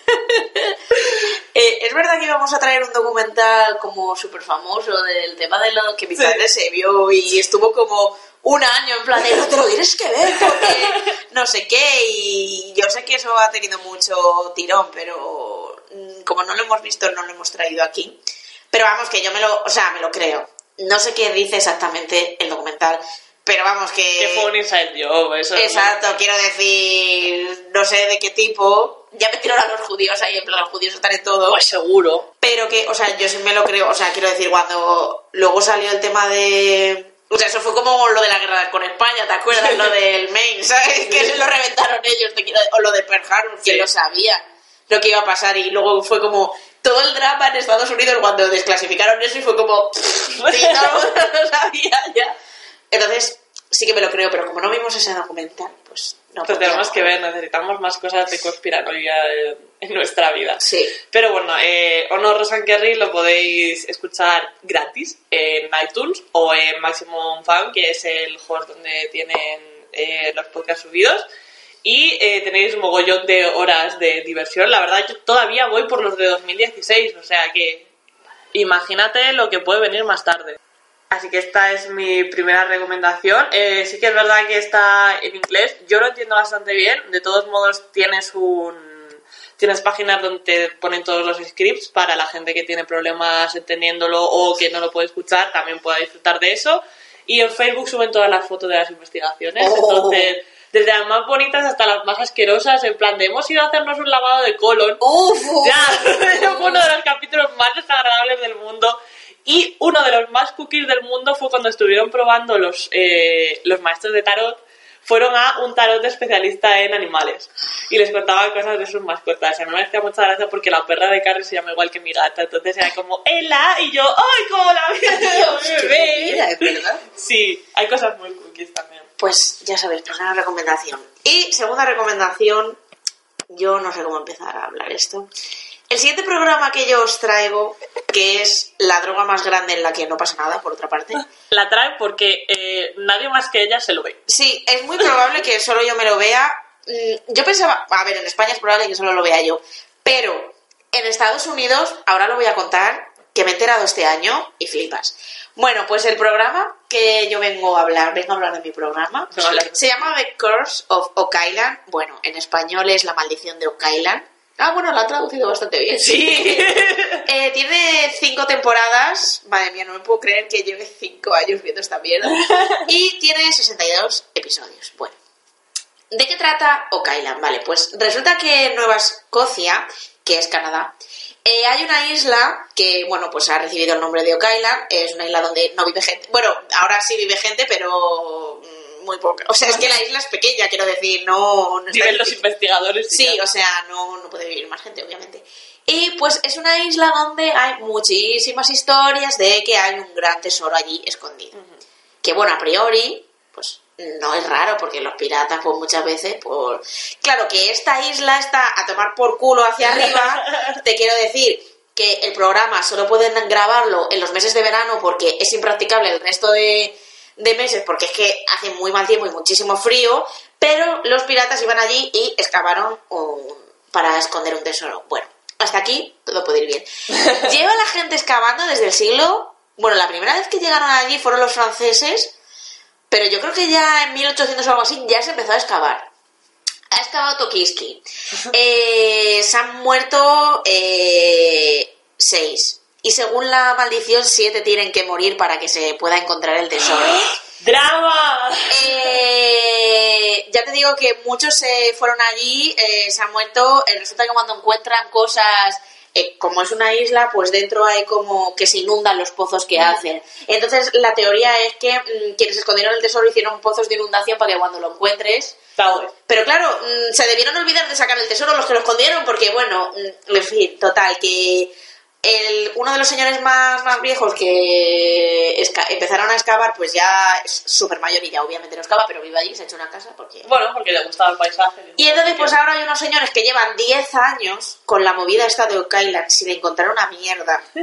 eh, es verdad que íbamos a traer un documental como súper famoso del tema de lo que mi Sí. se vio y estuvo como un año en plan de no te lo tienes que ver porque no sé qué y yo sé que eso ha tenido mucho tirón pero mm, como no lo hemos visto no lo hemos traído aquí pero vamos que yo me lo o sea me lo creo no sé qué dice exactamente el documental pero vamos que que fue un inside job, eso. es Exacto, quiero decir, no sé de qué tipo. Ya metieron a los judíos ahí, en plan, los judíos están en todo. Pues seguro. Pero que, o sea, yo sí me lo creo, o sea, quiero decir, cuando luego salió el tema de... O sea, eso fue como lo de la guerra con España, ¿te acuerdas? Lo del Maine, ¿sabes? Que lo reventaron ellos, te quiero- o lo de Pearl Harbor, que Sí. lo sabía lo que iba a pasar y luego fue como todo el drama en Estados Unidos cuando desclasificaron eso y fue como el mundo lo sabía ya entonces sí que me lo creo pero como no vimos ese documental pues no Pues tenemos que ver, necesitamos más cosas de conspiranoia en, en nuestra vida. sí Pero bueno, eh, Honor Rosan Kerry lo podéis escuchar gratis en iTunes o en Maximum Fan, que es el host donde tienen eh, los podcasts subidos. Y eh, tenéis un mogollón de horas de diversión. La verdad, yo todavía voy por los de 2016, o sea que imagínate lo que puede venir más tarde. Así que esta es mi primera recomendación. Eh, sí que es verdad que está en inglés. Yo lo entiendo bastante bien. De todos modos, tienes un tienes páginas donde te ponen todos los scripts para la gente que tiene problemas entendiéndolo o que no lo puede escuchar, también pueda disfrutar de eso. Y en Facebook suben todas las fotos de las investigaciones. Oh. Entonces, desde las más bonitas hasta las más asquerosas, en plan de hemos ido a hacernos un lavado de colon. Uf. Ya, fue uno de los capítulos más desagradables del mundo. Y uno de los más cookies del mundo fue cuando estuvieron probando los, eh, los maestros de tarot. Fueron a un tarot especialista en animales y les contaban cosas de sus mascotas. A mí me hacía mucha gracia porque la perra de Carrie se llama igual que mi gata, entonces era como ¡Ela! Y yo ¡Ay, cómo la vida bebé! Sí, hay cosas muy cookies también. Pues ya sabéis, primera recomendación. Y segunda recomendación, yo no sé cómo empezar a hablar esto. El siguiente programa que yo os traigo, que es la droga más grande en la que no pasa nada, por otra parte. La trae porque eh, nadie más que ella se lo ve. Sí, es muy probable que solo yo me lo vea. Mm, Yo pensaba, a ver, en España es probable que solo lo vea yo, pero en Estados Unidos, ahora lo voy a contar, que me he enterado este año y flipas. Bueno, pues el programa que yo vengo a hablar, vengo a hablar de mi programa, se llama The Curse of Oak Island. Bueno, en español es La Maldición de Oak Island. Ah, bueno, lo han traducido bastante bien. Sí. Eh, tiene cinco temporadas. Madre mía, no me puedo creer que lleve cinco años viendo esta mierda. Y tiene 62 episodios. Bueno. ¿De qué trata Oak Island? Vale, pues resulta que en Nueva Escocia, que es Canadá, eh, hay una isla que, bueno, pues ha recibido el nombre de Oak Island. Es una isla donde no vive gente. Bueno, ahora sí vive gente, pero muy poca. O sea, es que la isla es pequeña, quiero decir, no... no Viven los investigadores. Sí, ya. o sea, no, no puede vivir más gente, obviamente. Y pues es una isla donde hay muchísimas historias de que hay un gran tesoro allí escondido. Que bueno, a priori, pues no es raro porque los piratas pues muchas veces, por... Claro que esta isla está a tomar por culo hacia arriba, te quiero decir que el programa solo pueden grabarlo en los meses de verano porque es impracticable el resto de, de meses porque es que hace muy mal tiempo y muchísimo frío, pero los piratas iban allí y excavaron un- para esconder un tesoro. Bueno, hasta aquí todo puede ir bien. Lleva la gente excavando desde el siglo... Bueno, la primera vez que llegaron allí fueron los franceses, pero yo creo que ya en 1800 o algo así ya se empezó a excavar. Ha excavado Tokiski. Eh, se han muerto eh, seis. Y según la maldición, siete tienen que morir para que se pueda encontrar el tesoro. ¡Drama! Eh, ya te digo que muchos se fueron allí, eh, se han muerto. Eh, resulta que cuando encuentran cosas, eh, como es una isla, pues dentro hay como que se inundan los pozos que hacen. Entonces, la teoría es que mm, quienes escondieron el tesoro hicieron pozos de inundación para que cuando lo encuentres. Pero claro, mm, se debieron olvidar de sacar el tesoro los que lo escondieron, porque bueno, mm, en fin, total, que el, uno de los señores más, más viejos que esca- empezaron a excavar, pues ya es súper mayor y ya obviamente no excava, pero vive allí, se ha hecho una casa porque... Bueno, porque le gustaba el paisaje. Y entonces pues ahora hay unos señores que llevan 10 años con la movida esta de Oak Island sin encontrar una mierda.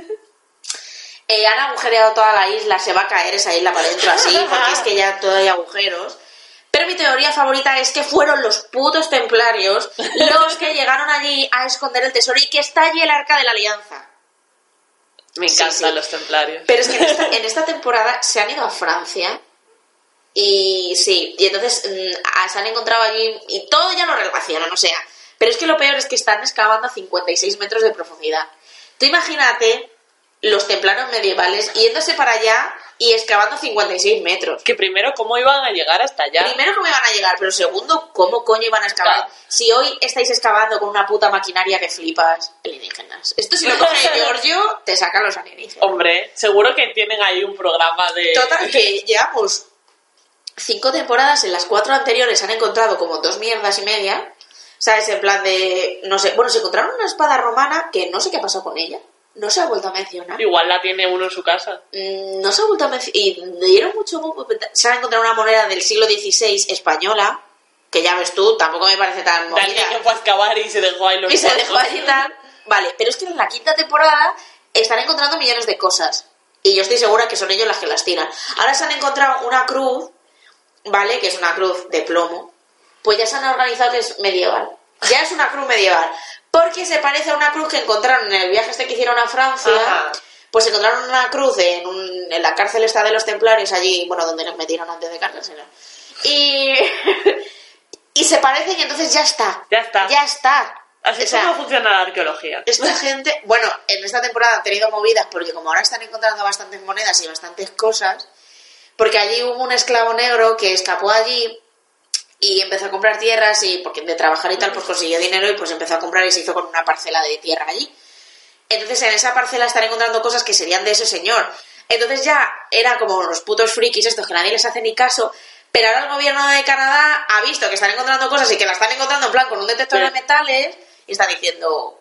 Eh, han agujereado toda la isla, se va a caer esa isla para adentro así, porque es que ya todo hay agujeros. Pero mi teoría favorita es que fueron los putos templarios los que llegaron allí a esconder el tesoro y que está allí el arca de la alianza. Me encantan sí. los templarios. Pero es que en esta, en esta temporada se han ido a Francia y sí, y entonces mm, se han encontrado allí y todo ya lo relacionan, o sea. Pero es que lo peor es que están excavando a 56 metros de profundidad. Tú imagínate los templarios medievales yéndose para allá y excavando 56 metros. Que primero, ¿cómo iban a llegar hasta allá? Primero, ¿cómo iban a llegar? Pero segundo, ¿cómo coño iban a excavar? Claro. Si hoy estáis excavando con una puta maquinaria que flipas, alienígenas. Esto si lo coge Giorgio, te sacan los alienígenas. Hombre, seguro que tienen ahí un programa de... Total, que llevamos cinco temporadas, en las cuatro anteriores han encontrado como dos mierdas y media. ¿Sabes? En plan de. No sé. Bueno, se encontraron una espada romana que no sé qué ha pasado con ella. No se ha vuelto a mencionar. Igual la tiene uno en su casa. Mm, No se ha vuelto a mencionar. Y dieron mucho. Se han encontrado una moneda del siglo XVI española. Que ya ves tú, tampoco me parece tan movida. Que fue a excavar y se dejó ahí los Y se cuartos. dejó allí tal. Vale, pero es que en la quinta temporada están encontrando millones de cosas. Y yo estoy segura que son ellos las que las tiran. Ahora se han encontrado una cruz, ¿vale? Que es una cruz de plomo. Pues ya se han organizado que es medieval. Ya es una cruz medieval. Porque se parece a una cruz que encontraron en el viaje este que hicieron a Francia. Ajá. Pues encontraron una cruz en, un- en la cárcel esta de los templarios, allí, bueno, donde nos metieron antes de cárcel. Y, y se parecen y entonces ya está. Ya está. Ya está. Así O sea, como funciona la arqueología. esta gente, bueno, en esta temporada han tenido movidas porque como ahora están encontrando bastantes monedas y bastantes cosas, porque allí hubo un esclavo negro que escapó allí y empezó a comprar tierras y porque de trabajar y tal pues consiguió dinero y pues empezó a comprar y se hizo con una parcela de tierra allí. Entonces en esa parcela están encontrando cosas que serían de ese señor. Entonces ya era como los putos frikis estos que nadie les hace ni caso. Pero ahora el gobierno de Canadá ha visto que están encontrando cosas y que las están encontrando en plan con un detector Sí. de metales y están diciendo,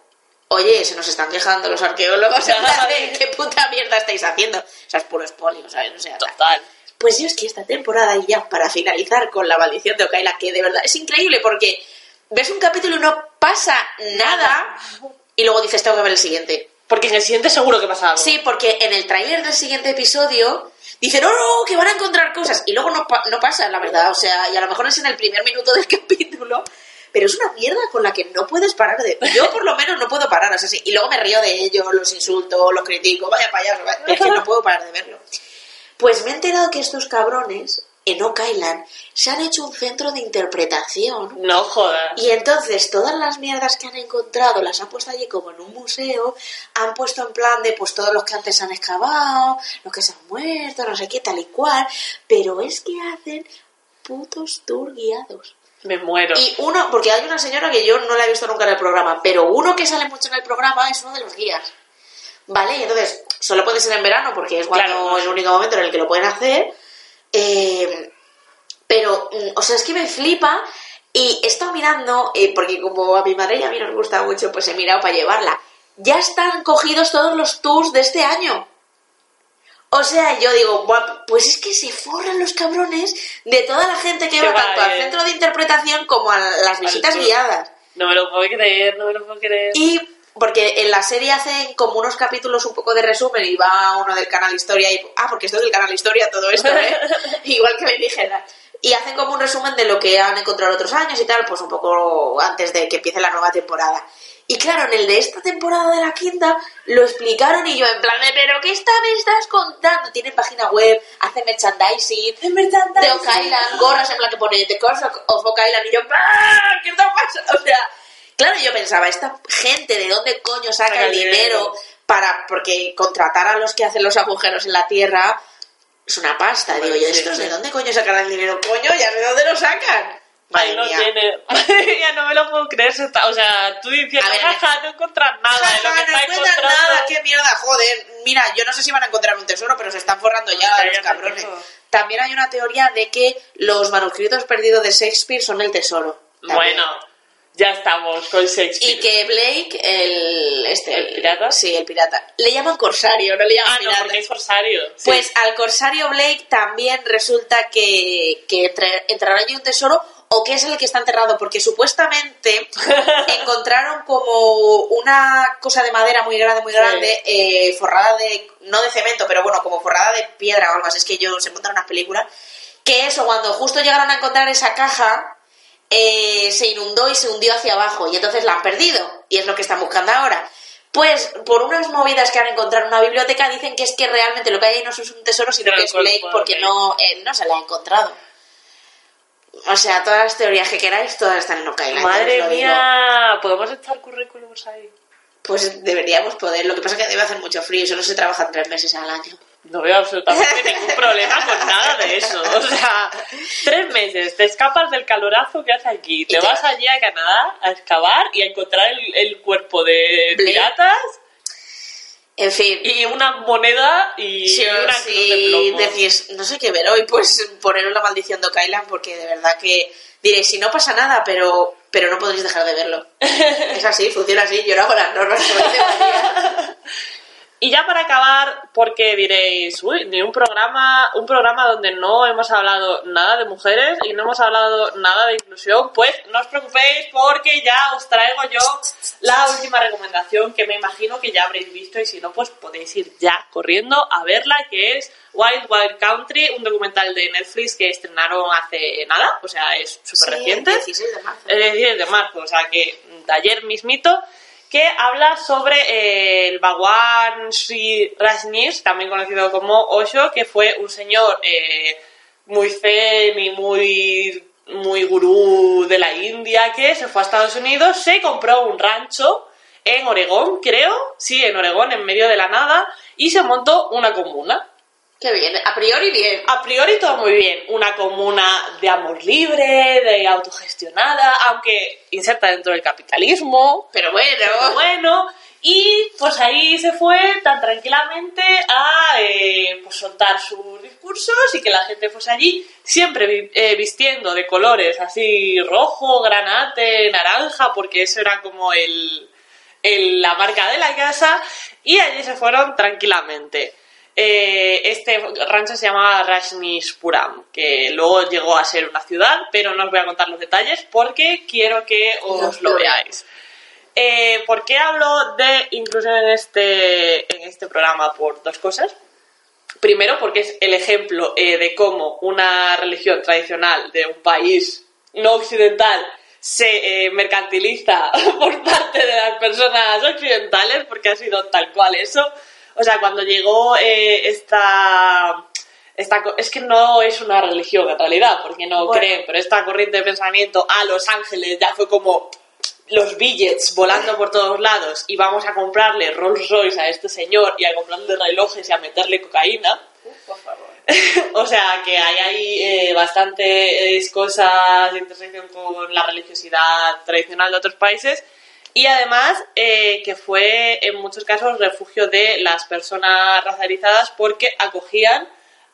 oye, se nos están quejando los arqueólogos ¿qué puta mierda estáis haciendo? O sea, es puro espolio, ¿sabes? O sea, tal. Total. Pues yo es que esta temporada, y ya para finalizar con la maldición de Okaila, que de verdad es increíble porque ves un capítulo y no pasa nada y luego dices, tengo que ver el siguiente. Porque en el siguiente seguro que pasa algo. Sí, porque en el tráiler del siguiente episodio dicen, no, no, que van a encontrar cosas. Y luego no, pa- no pasa, la verdad. O sea, y a lo mejor es en el primer minuto del capítulo. Pero es una mierda con la que no puedes parar de... Yo por lo menos no puedo parar, o sea, sí. Y luego me río de ellos, los insulto, los critico, vaya payaso, vaya- es que no puedo parar de verlo. Pues me he enterado que estos cabrones, en Oak Island, se han hecho un centro de interpretación No jodas. y entonces todas las mierdas que han encontrado las han puesto allí como en un museo, han puesto en plan de pues todos los que antes han excavado, los que se han muerto, no sé qué, tal y cual, pero es que hacen putos tour guiados. Me muero. Y uno, porque hay una señora que yo no la he visto nunca en el programa, pero uno que sale mucho en el programa es uno de los guías. ¿Vale? Y entonces, solo puede ser en verano porque es cuando Claro. el único momento en el que lo pueden hacer. Eh, pero, mm, o sea, es que me flipa y he estado mirando, eh, porque como a mi madre y a mí nos gusta mucho, pues he mirado para llevarla. Ya están cogidos todos los tours de este año. O sea, yo digo, "Buah, pues es que se forran los cabrones de toda la gente que va tanto al centro de interpretación como a las visitas guiadas. No me lo puedo creer, no me lo puedo creer. Y porque en la serie hacen como unos capítulos un poco de resumen y va uno del canal Historia y... Ah, porque esto es del canal Historia todo esto, ¿eh? Igual que me dijera. Y hacen como un resumen de lo que han encontrado otros años y tal, pues un poco antes de que empiece la nueva temporada. Y claro, en el de esta temporada de la quinta lo explicaron y yo en plan, pero ¿qué esta me estás contando? Tienen página web, hacen merchandising, de Oak Island, gorras en plan que pone The Curse of Oak Island y yo, ¡ah! ¿qué está pasando? O sea, claro, yo pensaba, esta gente, ¿de dónde coño saca el dinero para, porque contratar a los que hacen los agujeros en la tierra es una pasta? Digo yo, ¿estos de dónde coño sacarán el dinero? Coño, ya sé dónde lo sacan. Madre lo mía. tiene. ya no me lo puedo creer. O sea, tú diciendo, jaja, no encuentras nada de lo Jaja, que no encontrando. nada, qué mierda, joder. Mira, yo no sé si van a encontrar un tesoro, pero se están forrando ya los cabrones. También hay una teoría de que los manuscritos perdidos de Shakespeare son el tesoro. También. Bueno, Ya estamos con Shakespeare. Y que Blake, el, este, ¿El pirata? Sí, el pirata. Le llaman corsario, no le llaman Ah, no, pirata. porque es corsario. sí. Pues al corsario Blake también resulta que, que entrará allí un tesoro o que es el que está enterrado, porque supuestamente encontraron como una cosa de madera muy grande, muy Sí. grande, eh, forrada de, no de cemento, pero bueno, como forrada de piedra o algo así, es que yo se montan unas películas, que eso, cuando justo llegaron a encontrar esa caja, eh, se inundó y se hundió hacia abajo y entonces la han perdido y es lo que están buscando ahora. Pues por unas movidas que han encontrado en una biblioteca dicen que es que realmente lo que hay ahí no es un tesoro sino Pero que es Blake porque no, él no se la ha encontrado. O sea, todas las teorías que queráis, todas están en Oca Island, ya os Madre mía, ¿podemos echar currículums ahí? Pues deberíamos poder. Lo que pasa es que debe hacer mucho frío y solo se trabajan tres meses al año. No veo absolutamente ningún problema con nada de eso. O sea, tres meses, te escapas del calorazo que hace aquí, te vas allí a Canadá a excavar y a encontrar el, el cuerpo de piratas En fin. y una moneda y una de decís, no sé qué ver hoy, pues poneros la maldición de Oca Island porque de verdad que diréis, si no pasa nada, pero, pero no podréis dejar de verlo. es así, funciona así, yo no hago las normas. Y ya para acabar, porque diréis, uy, ni un programa, un programa donde no hemos hablado nada de mujeres y no hemos hablado nada de inclusión, pues no os preocupéis porque ya os traigo yo la última recomendación que me imagino que ya habréis visto y si no, pues podéis ir ya corriendo a verla, que es Wild Wild Country, un documental de Netflix que estrenaron hace nada, o sea, es súper Sí, reciente. el 16 de marzo. El 16 de marzo, o sea que de ayer mismito, que habla sobre eh, el Bhagwan Sri Rajneesh, también conocido como Osho, que fue un señor eh, muy zen y muy, muy gurú de la India, que se fue a Estados Unidos, se compró un rancho en Oregón, creo, sí, en Oregón, en medio de la nada, y se montó una comuna. Qué bien, a priori bien. A priori todo muy bien. Una comuna de amor libre, de autogestionada, aunque inserta dentro del capitalismo. Pero bueno, Pero bueno, y pues ahí se fue tan tranquilamente a eh, pues soltar sus discursos y que la gente fuese allí, siempre eh, vistiendo de colores así rojo, granate, naranja, porque eso era como el, el- la marca de la casa, y allí se fueron tranquilamente. Eh, este rancho se llamaba Rajneeshpuram, que luego llegó a ser una ciudad, pero no os voy a contar los detalles porque quiero que os lo veáis. Eh, ¿Por qué hablo de inclusión en este, en este programa? Por dos cosas. Primero, porque es el ejemplo eh, de cómo una religión tradicional de un país no occidental se eh, mercantiliza por parte de las personas occidentales, porque ha sido tal cual eso. O sea, cuando llegó eh, esta, esta... Es que no es una religión en realidad, porque no Bueno. creen, pero esta corriente de pensamiento a Los Ángeles ya fue como los billets volando por todos lados y vamos a comprarle Rolls Royce a este señor y a comprarle relojes y a meterle cocaína. por favor. o sea que hay ahí eh, bastantes cosas de intersección con la religiosidad tradicional de otros países y además eh, que fue en muchos casos refugio de las personas racializadas porque acogían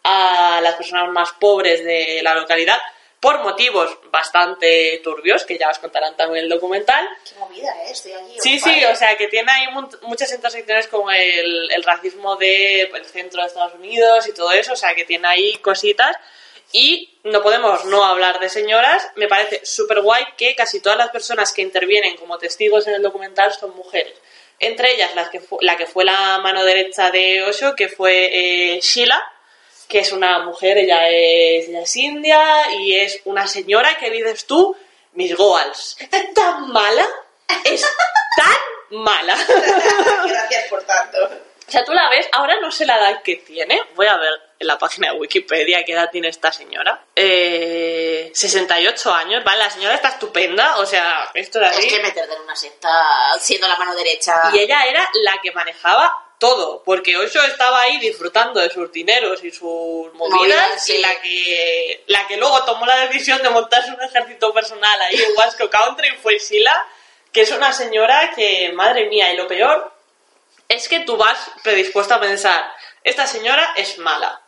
a las personas más pobres de la localidad por motivos bastante turbios, que ya os contarán también el documental, Qué movida, ¿eh? Estoy aquí. Sí, sí, o sea que tiene ahí mu- muchas intersecciones con el, el racismo del centro de Estados Unidos y todo eso, o sea que tiene ahí cositas. Y no podemos no hablar de señoras. Me parece súper guay que casi todas las personas que intervienen como testigos en el documental son mujeres. Entre ellas las que la que fue la mano derecha de Osho, que fue eh, Sheila, que es una mujer, ella es, ella india y es una señora que dices tú, mis goals, tan mala, es tan mala. Gracias por tanto. O sea, tú la ves, ahora no sé la edad que tiene, voy a ver en la página de Wikipedia qué edad tiene esta señora. Eh, 68 años, ¿vale? La señora está estupenda, o sea, esto es así. Es que meterte en una secta siendo la mano derecha. Y ella era la que manejaba todo, porque Osho estaba ahí disfrutando de sus dineros y sus movidas, sí. y la que, la que luego tomó la decisión de montarse un ejército personal ahí en Wasco Country fue Sheila, que es una señora que, madre mía, y lo peor es que tú vas predispuesto a pensar, esta señora es mala.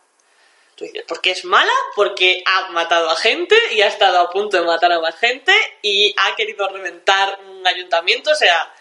Tú dices, porque es mala, porque ha matado a gente y ha estado a punto de matar a más gente y ha querido reventar un ayuntamiento, o sea,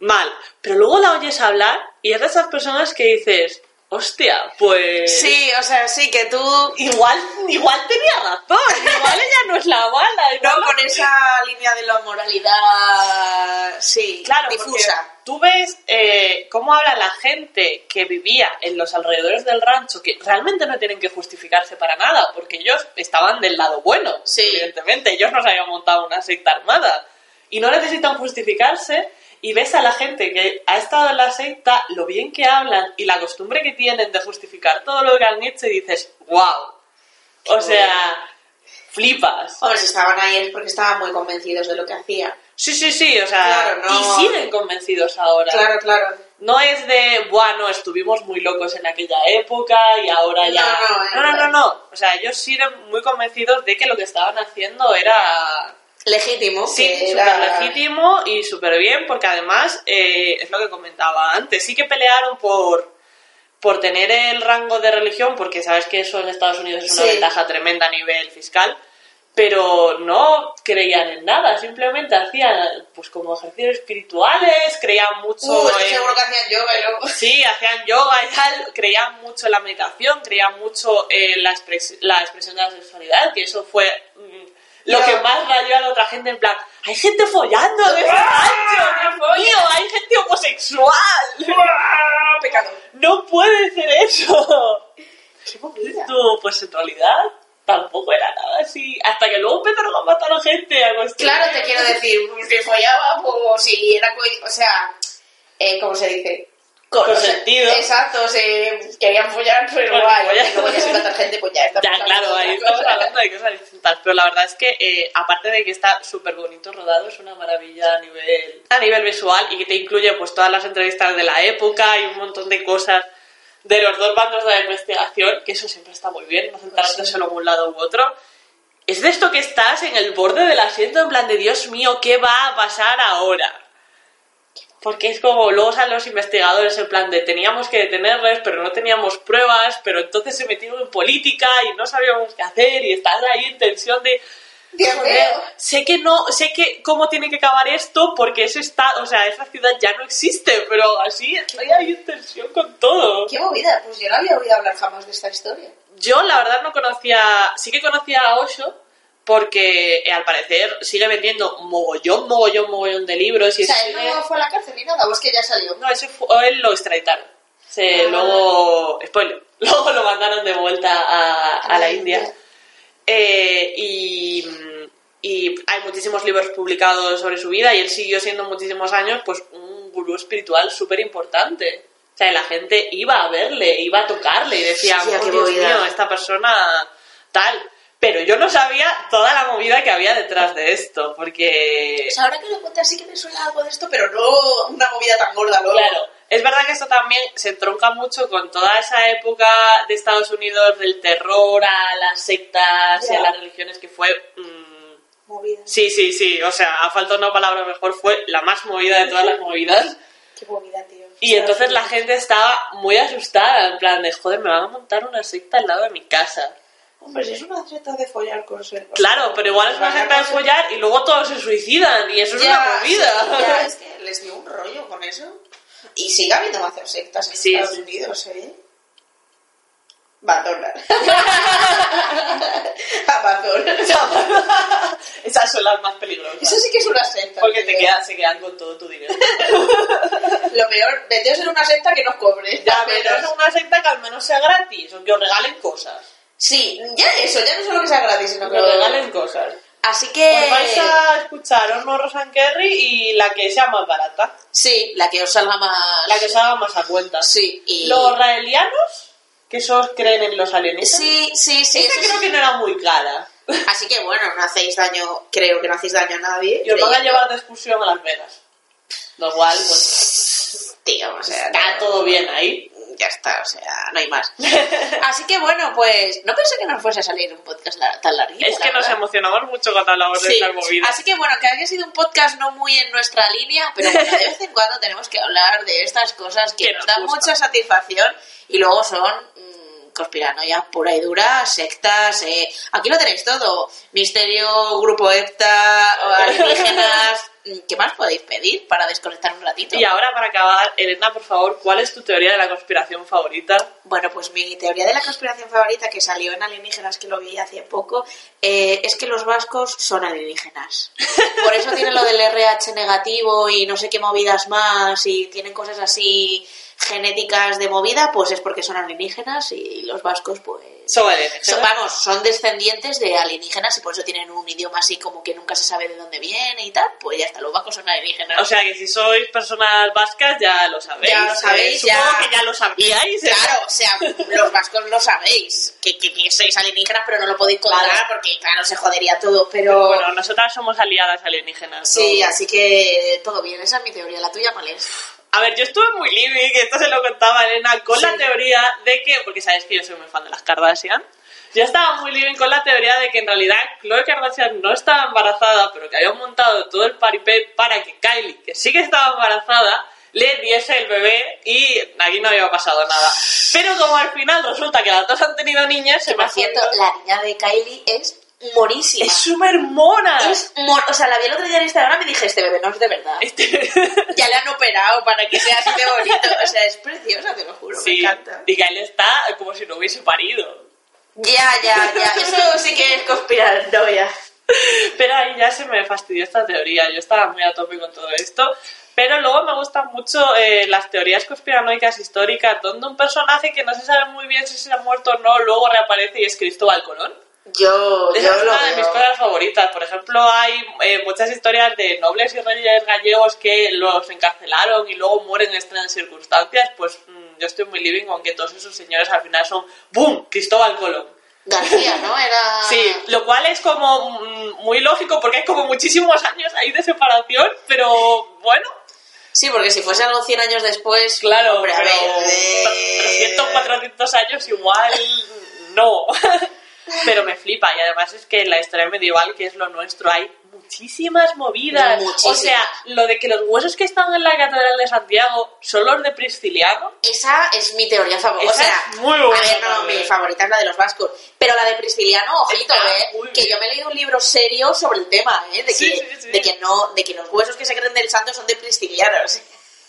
mal. Pero luego la oyes hablar y es de esas personas que dices, hostia, pues... Sí, o sea, sí, que tú... Igual, igual tenía razón, igual ella no es la mala. No, con esa línea de la moralidad, sí, Claro, difusa. tú ves eh, cómo habla la gente que vivía en los alrededores del rancho, que realmente no tienen que justificarse para nada, porque ellos estaban del lado bueno, Sí. evidentemente, ellos no se habían montado una secta armada y no necesitan justificarse. Y ves a la gente que ha estado en la secta, lo bien que hablan y la costumbre que tienen de justificar todo lo que han hecho y dices, wow. O sea, flipas. Hombre, si estaban ahí es porque estaban muy convencidos de lo que hacían. Sí, sí, sí, o sea, Claro, no. y siguen convencidos ahora. Claro, claro. No es de, bueno, estuvimos muy locos en aquella época y ahora ya... No, no, no, no, no, no. O sea, ellos siguen muy convencidos de que lo que estaban haciendo era... Legítimo. Sí, súper era- legítimo y súper bien, porque además, eh, es lo que comentaba antes, sí que pelearon por, por tener el rango de religión, porque sabes que eso en Estados Unidos es una Sí. ventaja tremenda a nivel fiscal, pero no creían en nada, simplemente hacían pues como ejercicios espirituales, creían mucho Uh, estoy en- seguro que hacían yoga y luego... Sí, hacían yoga y tal, creían mucho en la meditación, creían mucho en la, expres- la expresión de la sexualidad, que eso fue mm, lo que más rayó a la otra gente, en plan, hay gente follando en este rancho, Dios mío, hay gente homosexual, Pecado. no puede ser eso. Tú, pues en realidad tampoco era nada así, hasta que luego empezaron a matar a gente, a Claro, te quiero decir, que follaba, pues si era... O sea, eh, ¿cómo se dice? Con o sea, sentido. Exacto, se querían follar, pero Claro, guay, follar. como ya se matar gente, pues ya está. Ya, claro, ahí estamos hablando de cosas distintas, pero la verdad es que eh, aparte de que está súper bonito rodado, es una maravilla a nivel, a nivel visual y que te incluye pues todas las entrevistas de la época y un montón de cosas de los dos bandos de la investigación, que eso siempre está muy bien, no centrarte Sí. solo en un lado u otro. Es de esto que estás en el borde del asiento en plan de Dios mío, ¿qué va a pasar ahora? Porque es como, luego salen los investigadores en plan de teníamos que detenerles, pero no teníamos pruebas, pero entonces se metieron en política y no sabíamos qué hacer y estás ahí en tensión de... Dios mío. sé que no, sé que cómo tiene que acabar esto porque ese está, o sea, esa ciudad ya no existe, pero así estoy ahí en tensión con todo. Qué movida, pues yo no había oído hablar jamás de esta historia. Yo la verdad no conocía, sí que conocía a Osho porque eh, al parecer sigue vendiendo mogollón, mogollón, mogollón de libros y O sea, eso él sigue- no fue a la cárcel ni nada, o es que ya salió. No, ese fue, él lo extraditaron. Se, Ah. Luego, spoiler, luego lo mandaron de vuelta a, a la India. Eh, y, y hay muchísimos libros publicados sobre su vida y él siguió siendo muchísimos años pues un gurú espiritual súper importante. O sea, la gente iba a verle, iba a tocarle y decía, Hostia, "Oh, Dios movida". mío, esta persona tal. Pero yo no sabía toda la movida que había detrás de esto, porque... Sea, ahora que lo cuentas sí que me suena algo de esto, pero no una movida tan gorda luego. Claro, es verdad que esto también se entronca mucho con toda esa época de Estados Unidos del terror a las sectas y a las religiones que fue... mm, Movida. sí, sí, sí, o sea, a falta de una palabra mejor, fue la más movida de todas las movidas. Qué movida, tío. Y entonces la gente estaba muy asustada, en plan de, joder, me van a montar una secta al lado de mi casa. Hombre, si es una secta de follar con ser. Claro, pero igual es una secta de follar y luego todos se suicidan y eso es una movida. sí, ya, es que les dio un rollo con eso. Y sigue habiendo más sectas en Sí, Estados sí. Unidos, ¿eh? Madonna. Amazon. Esas son las más peligrosas. Eso sí que es una secta. Porque te quedan, se quedan con todo tu dinero. Lo peor, meteos en una secta que nos cobre. Ya, menos. es una secta que al menos sea gratis, o que os regalen cosas. Sí, ya eso, ya no solo que sea gratis, sino Que que os regalen cosas. Así que. Os vais a escuchar Horno Rosan Kerry y la que sea más barata. Sí, la que os salga más. La que os haga más a cuenta. Sí, y. Los raelianos, que esos creen en los alienígenas. Sí, sí, sí. Esta creo sí. que no era muy cara. Así que bueno, no hacéis daño, creo que no hacéis daño a nadie. Y os van a llevar de excursión a Las Vegas. Lo cual, pues, Tío, o sea. está no- todo bien ahí. Ya está, o sea, no hay más. Así que bueno, pues no pensé que nos fuese a salir un podcast la- tan larguito. Es que la nos verdad. emocionamos mucho cuando hablamos de Sí, estas movidas. así que bueno, que haya sido un podcast no muy en nuestra línea, pero bueno, de vez en cuando tenemos que hablar de estas cosas que, Que nos nos dan mucha satisfacción y luego son conspiranoia pura y dura, sectas, eh, aquí lo tenéis todo, misterio, grupo EPTA, alienígenas, ¿qué más podéis pedir para desconectar un ratito? Y ahora para acabar, Elena, por favor, ¿cuál es tu teoría de la conspiración favorita? Bueno, pues mi teoría de la conspiración favorita que salió en Alienígenas, que lo vi hace poco, eh, es que los vascos son alienígenas. Por eso tienen lo del RH negativo y no sé qué movidas más y tienen cosas así genéticas de movida, pues es porque son alienígenas y los vascos pues... Son alienígenas. son- vamos, son descendientes de alienígenas y por eso tienen un idioma así como que nunca se sabe de dónde viene y tal, pues ya está, los vascos son alienígenas. O sea que si sois personas vascas ya lo sabéis. Ya lo sabéis, Eh, supongo ya. que ya lo sabíais. ¿eh? Claro, o sea, los vascos lo sabéis, que, que, que sois alienígenas, pero no lo podéis contar Claro. porque, claro, se jodería todo, pero... Bueno, nosotras somos aliadas alienígenas. sí, ¿no? así que todo bien, esa es mi teoría, la tuya, ¿cuál es? A ver, yo estuve muy living, esto se lo contaba Elena, con Sí. la teoría de que, porque sabes que yo soy muy fan de las Kardashian, yo estaba muy living con la teoría de que en realidad Khloe Kardashian no estaba embarazada, pero que habían montado todo el paripé para que Kylie, que sí que estaba embarazada, le diese el bebé y aquí no había pasado nada. Pero como al final resulta que las dos han tenido niñas, se me ha cierto, jodido. la niña de Kylie es morísima. Es súper mona. Es mor- o sea, la vi el otro día en Instagram y dije, este bebé no es de verdad. Este- Ya le han operado para que sea así de bonito. O sea, es preciosa, te lo juro, Sí, me encanta. y Kylie está como si no hubiese parido. Ya, ya, ya. Eso sí que es conspiranoia. Pero ahí ya se me fastidió esta teoría. Yo estaba muy a tope con todo esto. Pero luego me gustan mucho eh, las teorías conspiranoicas históricas, donde un personaje que no se sabe muy bien si se ha muerto o no, luego reaparece y es Cristóbal Colón. Yo, Esa yo es lo una de mis veo. cosas favoritas. Por ejemplo, hay eh, muchas historias de nobles y reyes gallegos que los encarcelaron y luego mueren en extrañas circunstancias. Pues mm, yo estoy muy living con que todos esos señores al final son ¡boom! Cristóbal Colón. García, ¿no? Era... Sí, lo cual es como mm, muy lógico porque hay como muchísimos años ahí de separación, pero bueno, Sí, porque si fuese algo 100 años después, claro, hombre, a pero ver, eh, 300, 400 años igual no. Pero me flipa y además es que en la historia medieval, que es lo nuestro, hay muchísimas movidas. Muchísimas. O sea, lo de que los huesos que están en la Catedral de Santiago son los de Prisciliano. Esa es mi teoría favorita. O sea, es muy buena a ver, no, mi favorita es la de los vascos. Pero la de Prisciliano, ojito, Está ¿eh? Que yo me he leído un libro serio sobre el tema, ¿eh? De, Sí, que, sí, sí. de que no, de que los huesos que se creen del santo son de Priscilianos.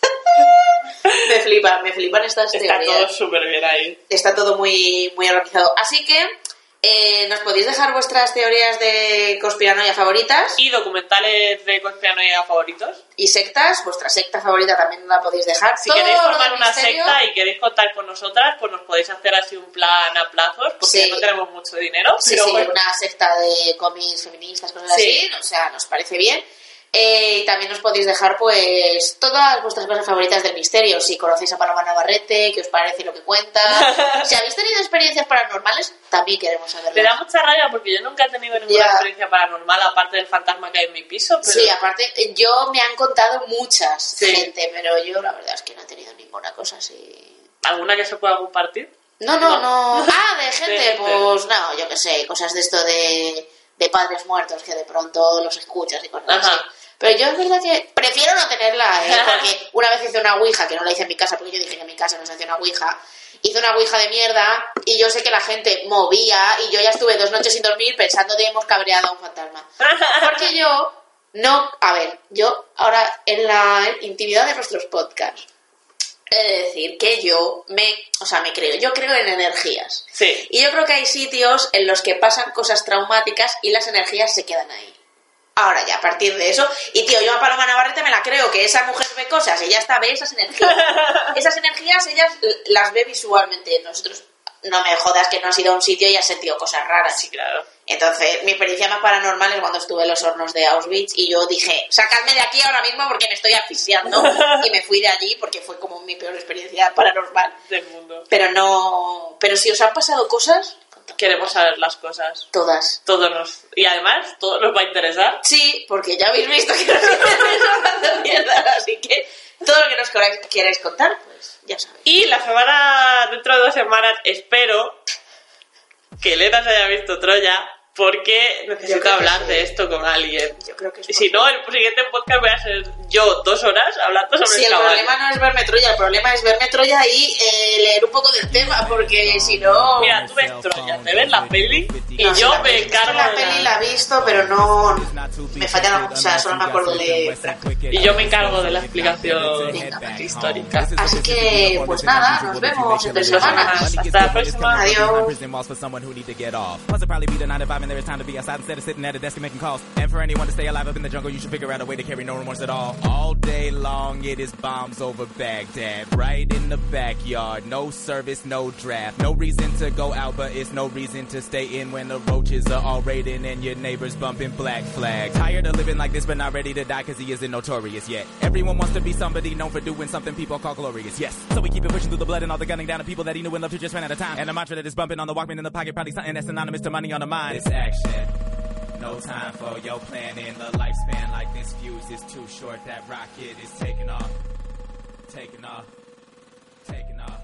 me flipan, me flipan estas Está teorías. todo súper bien ahí. Está todo muy, muy organizado. Así que, eh, ¿nos podéis dejar vuestras teorías de conspiranoia favoritas? Y documentales de conspiranoia favoritos. Y sectas, vuestra secta favorita también la podéis dejar. Si Todo queréis formar una misterio, secta y queréis contar con nosotras, pues nos podéis hacer así un plan a plazos, porque Sí. no tenemos mucho dinero. Sí, pero sí, bueno. una secta de cómics feministas, cosas Sí. así, o sea, nos parece bien. Eh, y también nos podéis dejar, pues, todas vuestras cosas favoritas del misterio. Si conocéis a Paloma Navarrete, qué os parece lo que cuenta. si habéis tenido experiencias paranormales, también queremos Me saberlo. da mucha rabia porque yo nunca he tenido ninguna Ya. experiencia paranormal aparte del fantasma que hay en mi piso. Pero... Sí, aparte, yo me han contado muchas Sí. gente, pero yo la verdad es que no he tenido ninguna cosa así. ¿Alguna que se pueda compartir? No, no, No. no. Ah, de gente, gente. pues no, yo qué sé, cosas de esto de, de padres muertos que de pronto los escuchas y cosas Ajá. así. Pero yo es verdad que prefiero no tenerla, ¿eh? porque una vez hice una ouija, que no la hice en mi casa, porque yo dije que en mi casa no se hacía una ouija, hice una ouija de mierda y yo sé que la gente movía y yo ya estuve dos noches sin dormir pensando que hemos cabreado a un fantasma. Porque yo no, a ver, yo ahora en la intimidad de nuestros podcasts he de decir que yo me, o sea, me creo, yo creo en energías. Sí. Y yo creo que hay sitios en los que pasan cosas traumáticas y las energías se quedan ahí. Ahora ya, a partir de eso, y tío, yo a Paloma Navarrete me la creo, que esa mujer ve cosas, ella está, ve esas energías. esas energías ellas l- las ve visualmente. Nosotros, no me jodas que no has ido a un sitio y has sentido cosas raras. Sí, claro. Entonces, mi experiencia más paranormal es cuando estuve en los hornos de Auschwitz y yo dije, sacadme de aquí ahora mismo porque me estoy asfixiando. y me fui de allí porque fue como mi peor experiencia paranormal. Del mundo. Pero no. Pero si os han pasado cosas, Queremos saber las cosas. todas. Todo nos... Y además, todo nos va a interesar. Sí, porque ya habéis visto que nos hablando mierda, así que todo lo que nos queráis, queráis contar, pues ya sabéis. Y la semana, dentro de dos semanas, espero que Elena se haya visto Troya, porque necesito hablar sí. de esto con alguien. Yo creo que es Y si no, el siguiente podcast voy a ser yo dos horas hablando sobre Sí, el problema no es verme Troya, el problema es verme Troya y eh, leer un poco del tema, porque si no... Mira, tú ves Troya, me ves la peli y No, yo me encargo La peli la he visto, pero no... Me fallan, o sea, solo me acuerdo de... Y yo me encargo de la explicación Venga. histórica. Así que, pues nada, nos vemos entre semanas. Hasta la próxima. Adiós. Prison walls for someone who need to get off. Plus, it'll probably be the 9 to 5 and there is time to be outside instead of sitting at a desk and making calls. And for anyone to stay alive up in the jungle, you should figure out a way to carry no remorse at all. All day long, it is bombs over Baghdad. Right in the backyard. No service, no draft. No reason to go out, but it's no reason to stay in when the roaches are all raiding and your neighbors bumping black flags. Tired of living like this, but not ready to die because he isn't notorious yet. Everyone wants to be somebody known for doing something people call glorious. Yes. So we keep it pushing through the blood and all the gunning down of people that he knew and loved who just ran out of time. And a mantra that is bumping on the Walkman in the pocket, probably something that's synonymous to money on the mind. It's No time for your planning. The lifespan like this fuse is too short. That rocket is taking off. Taking off. Taking off.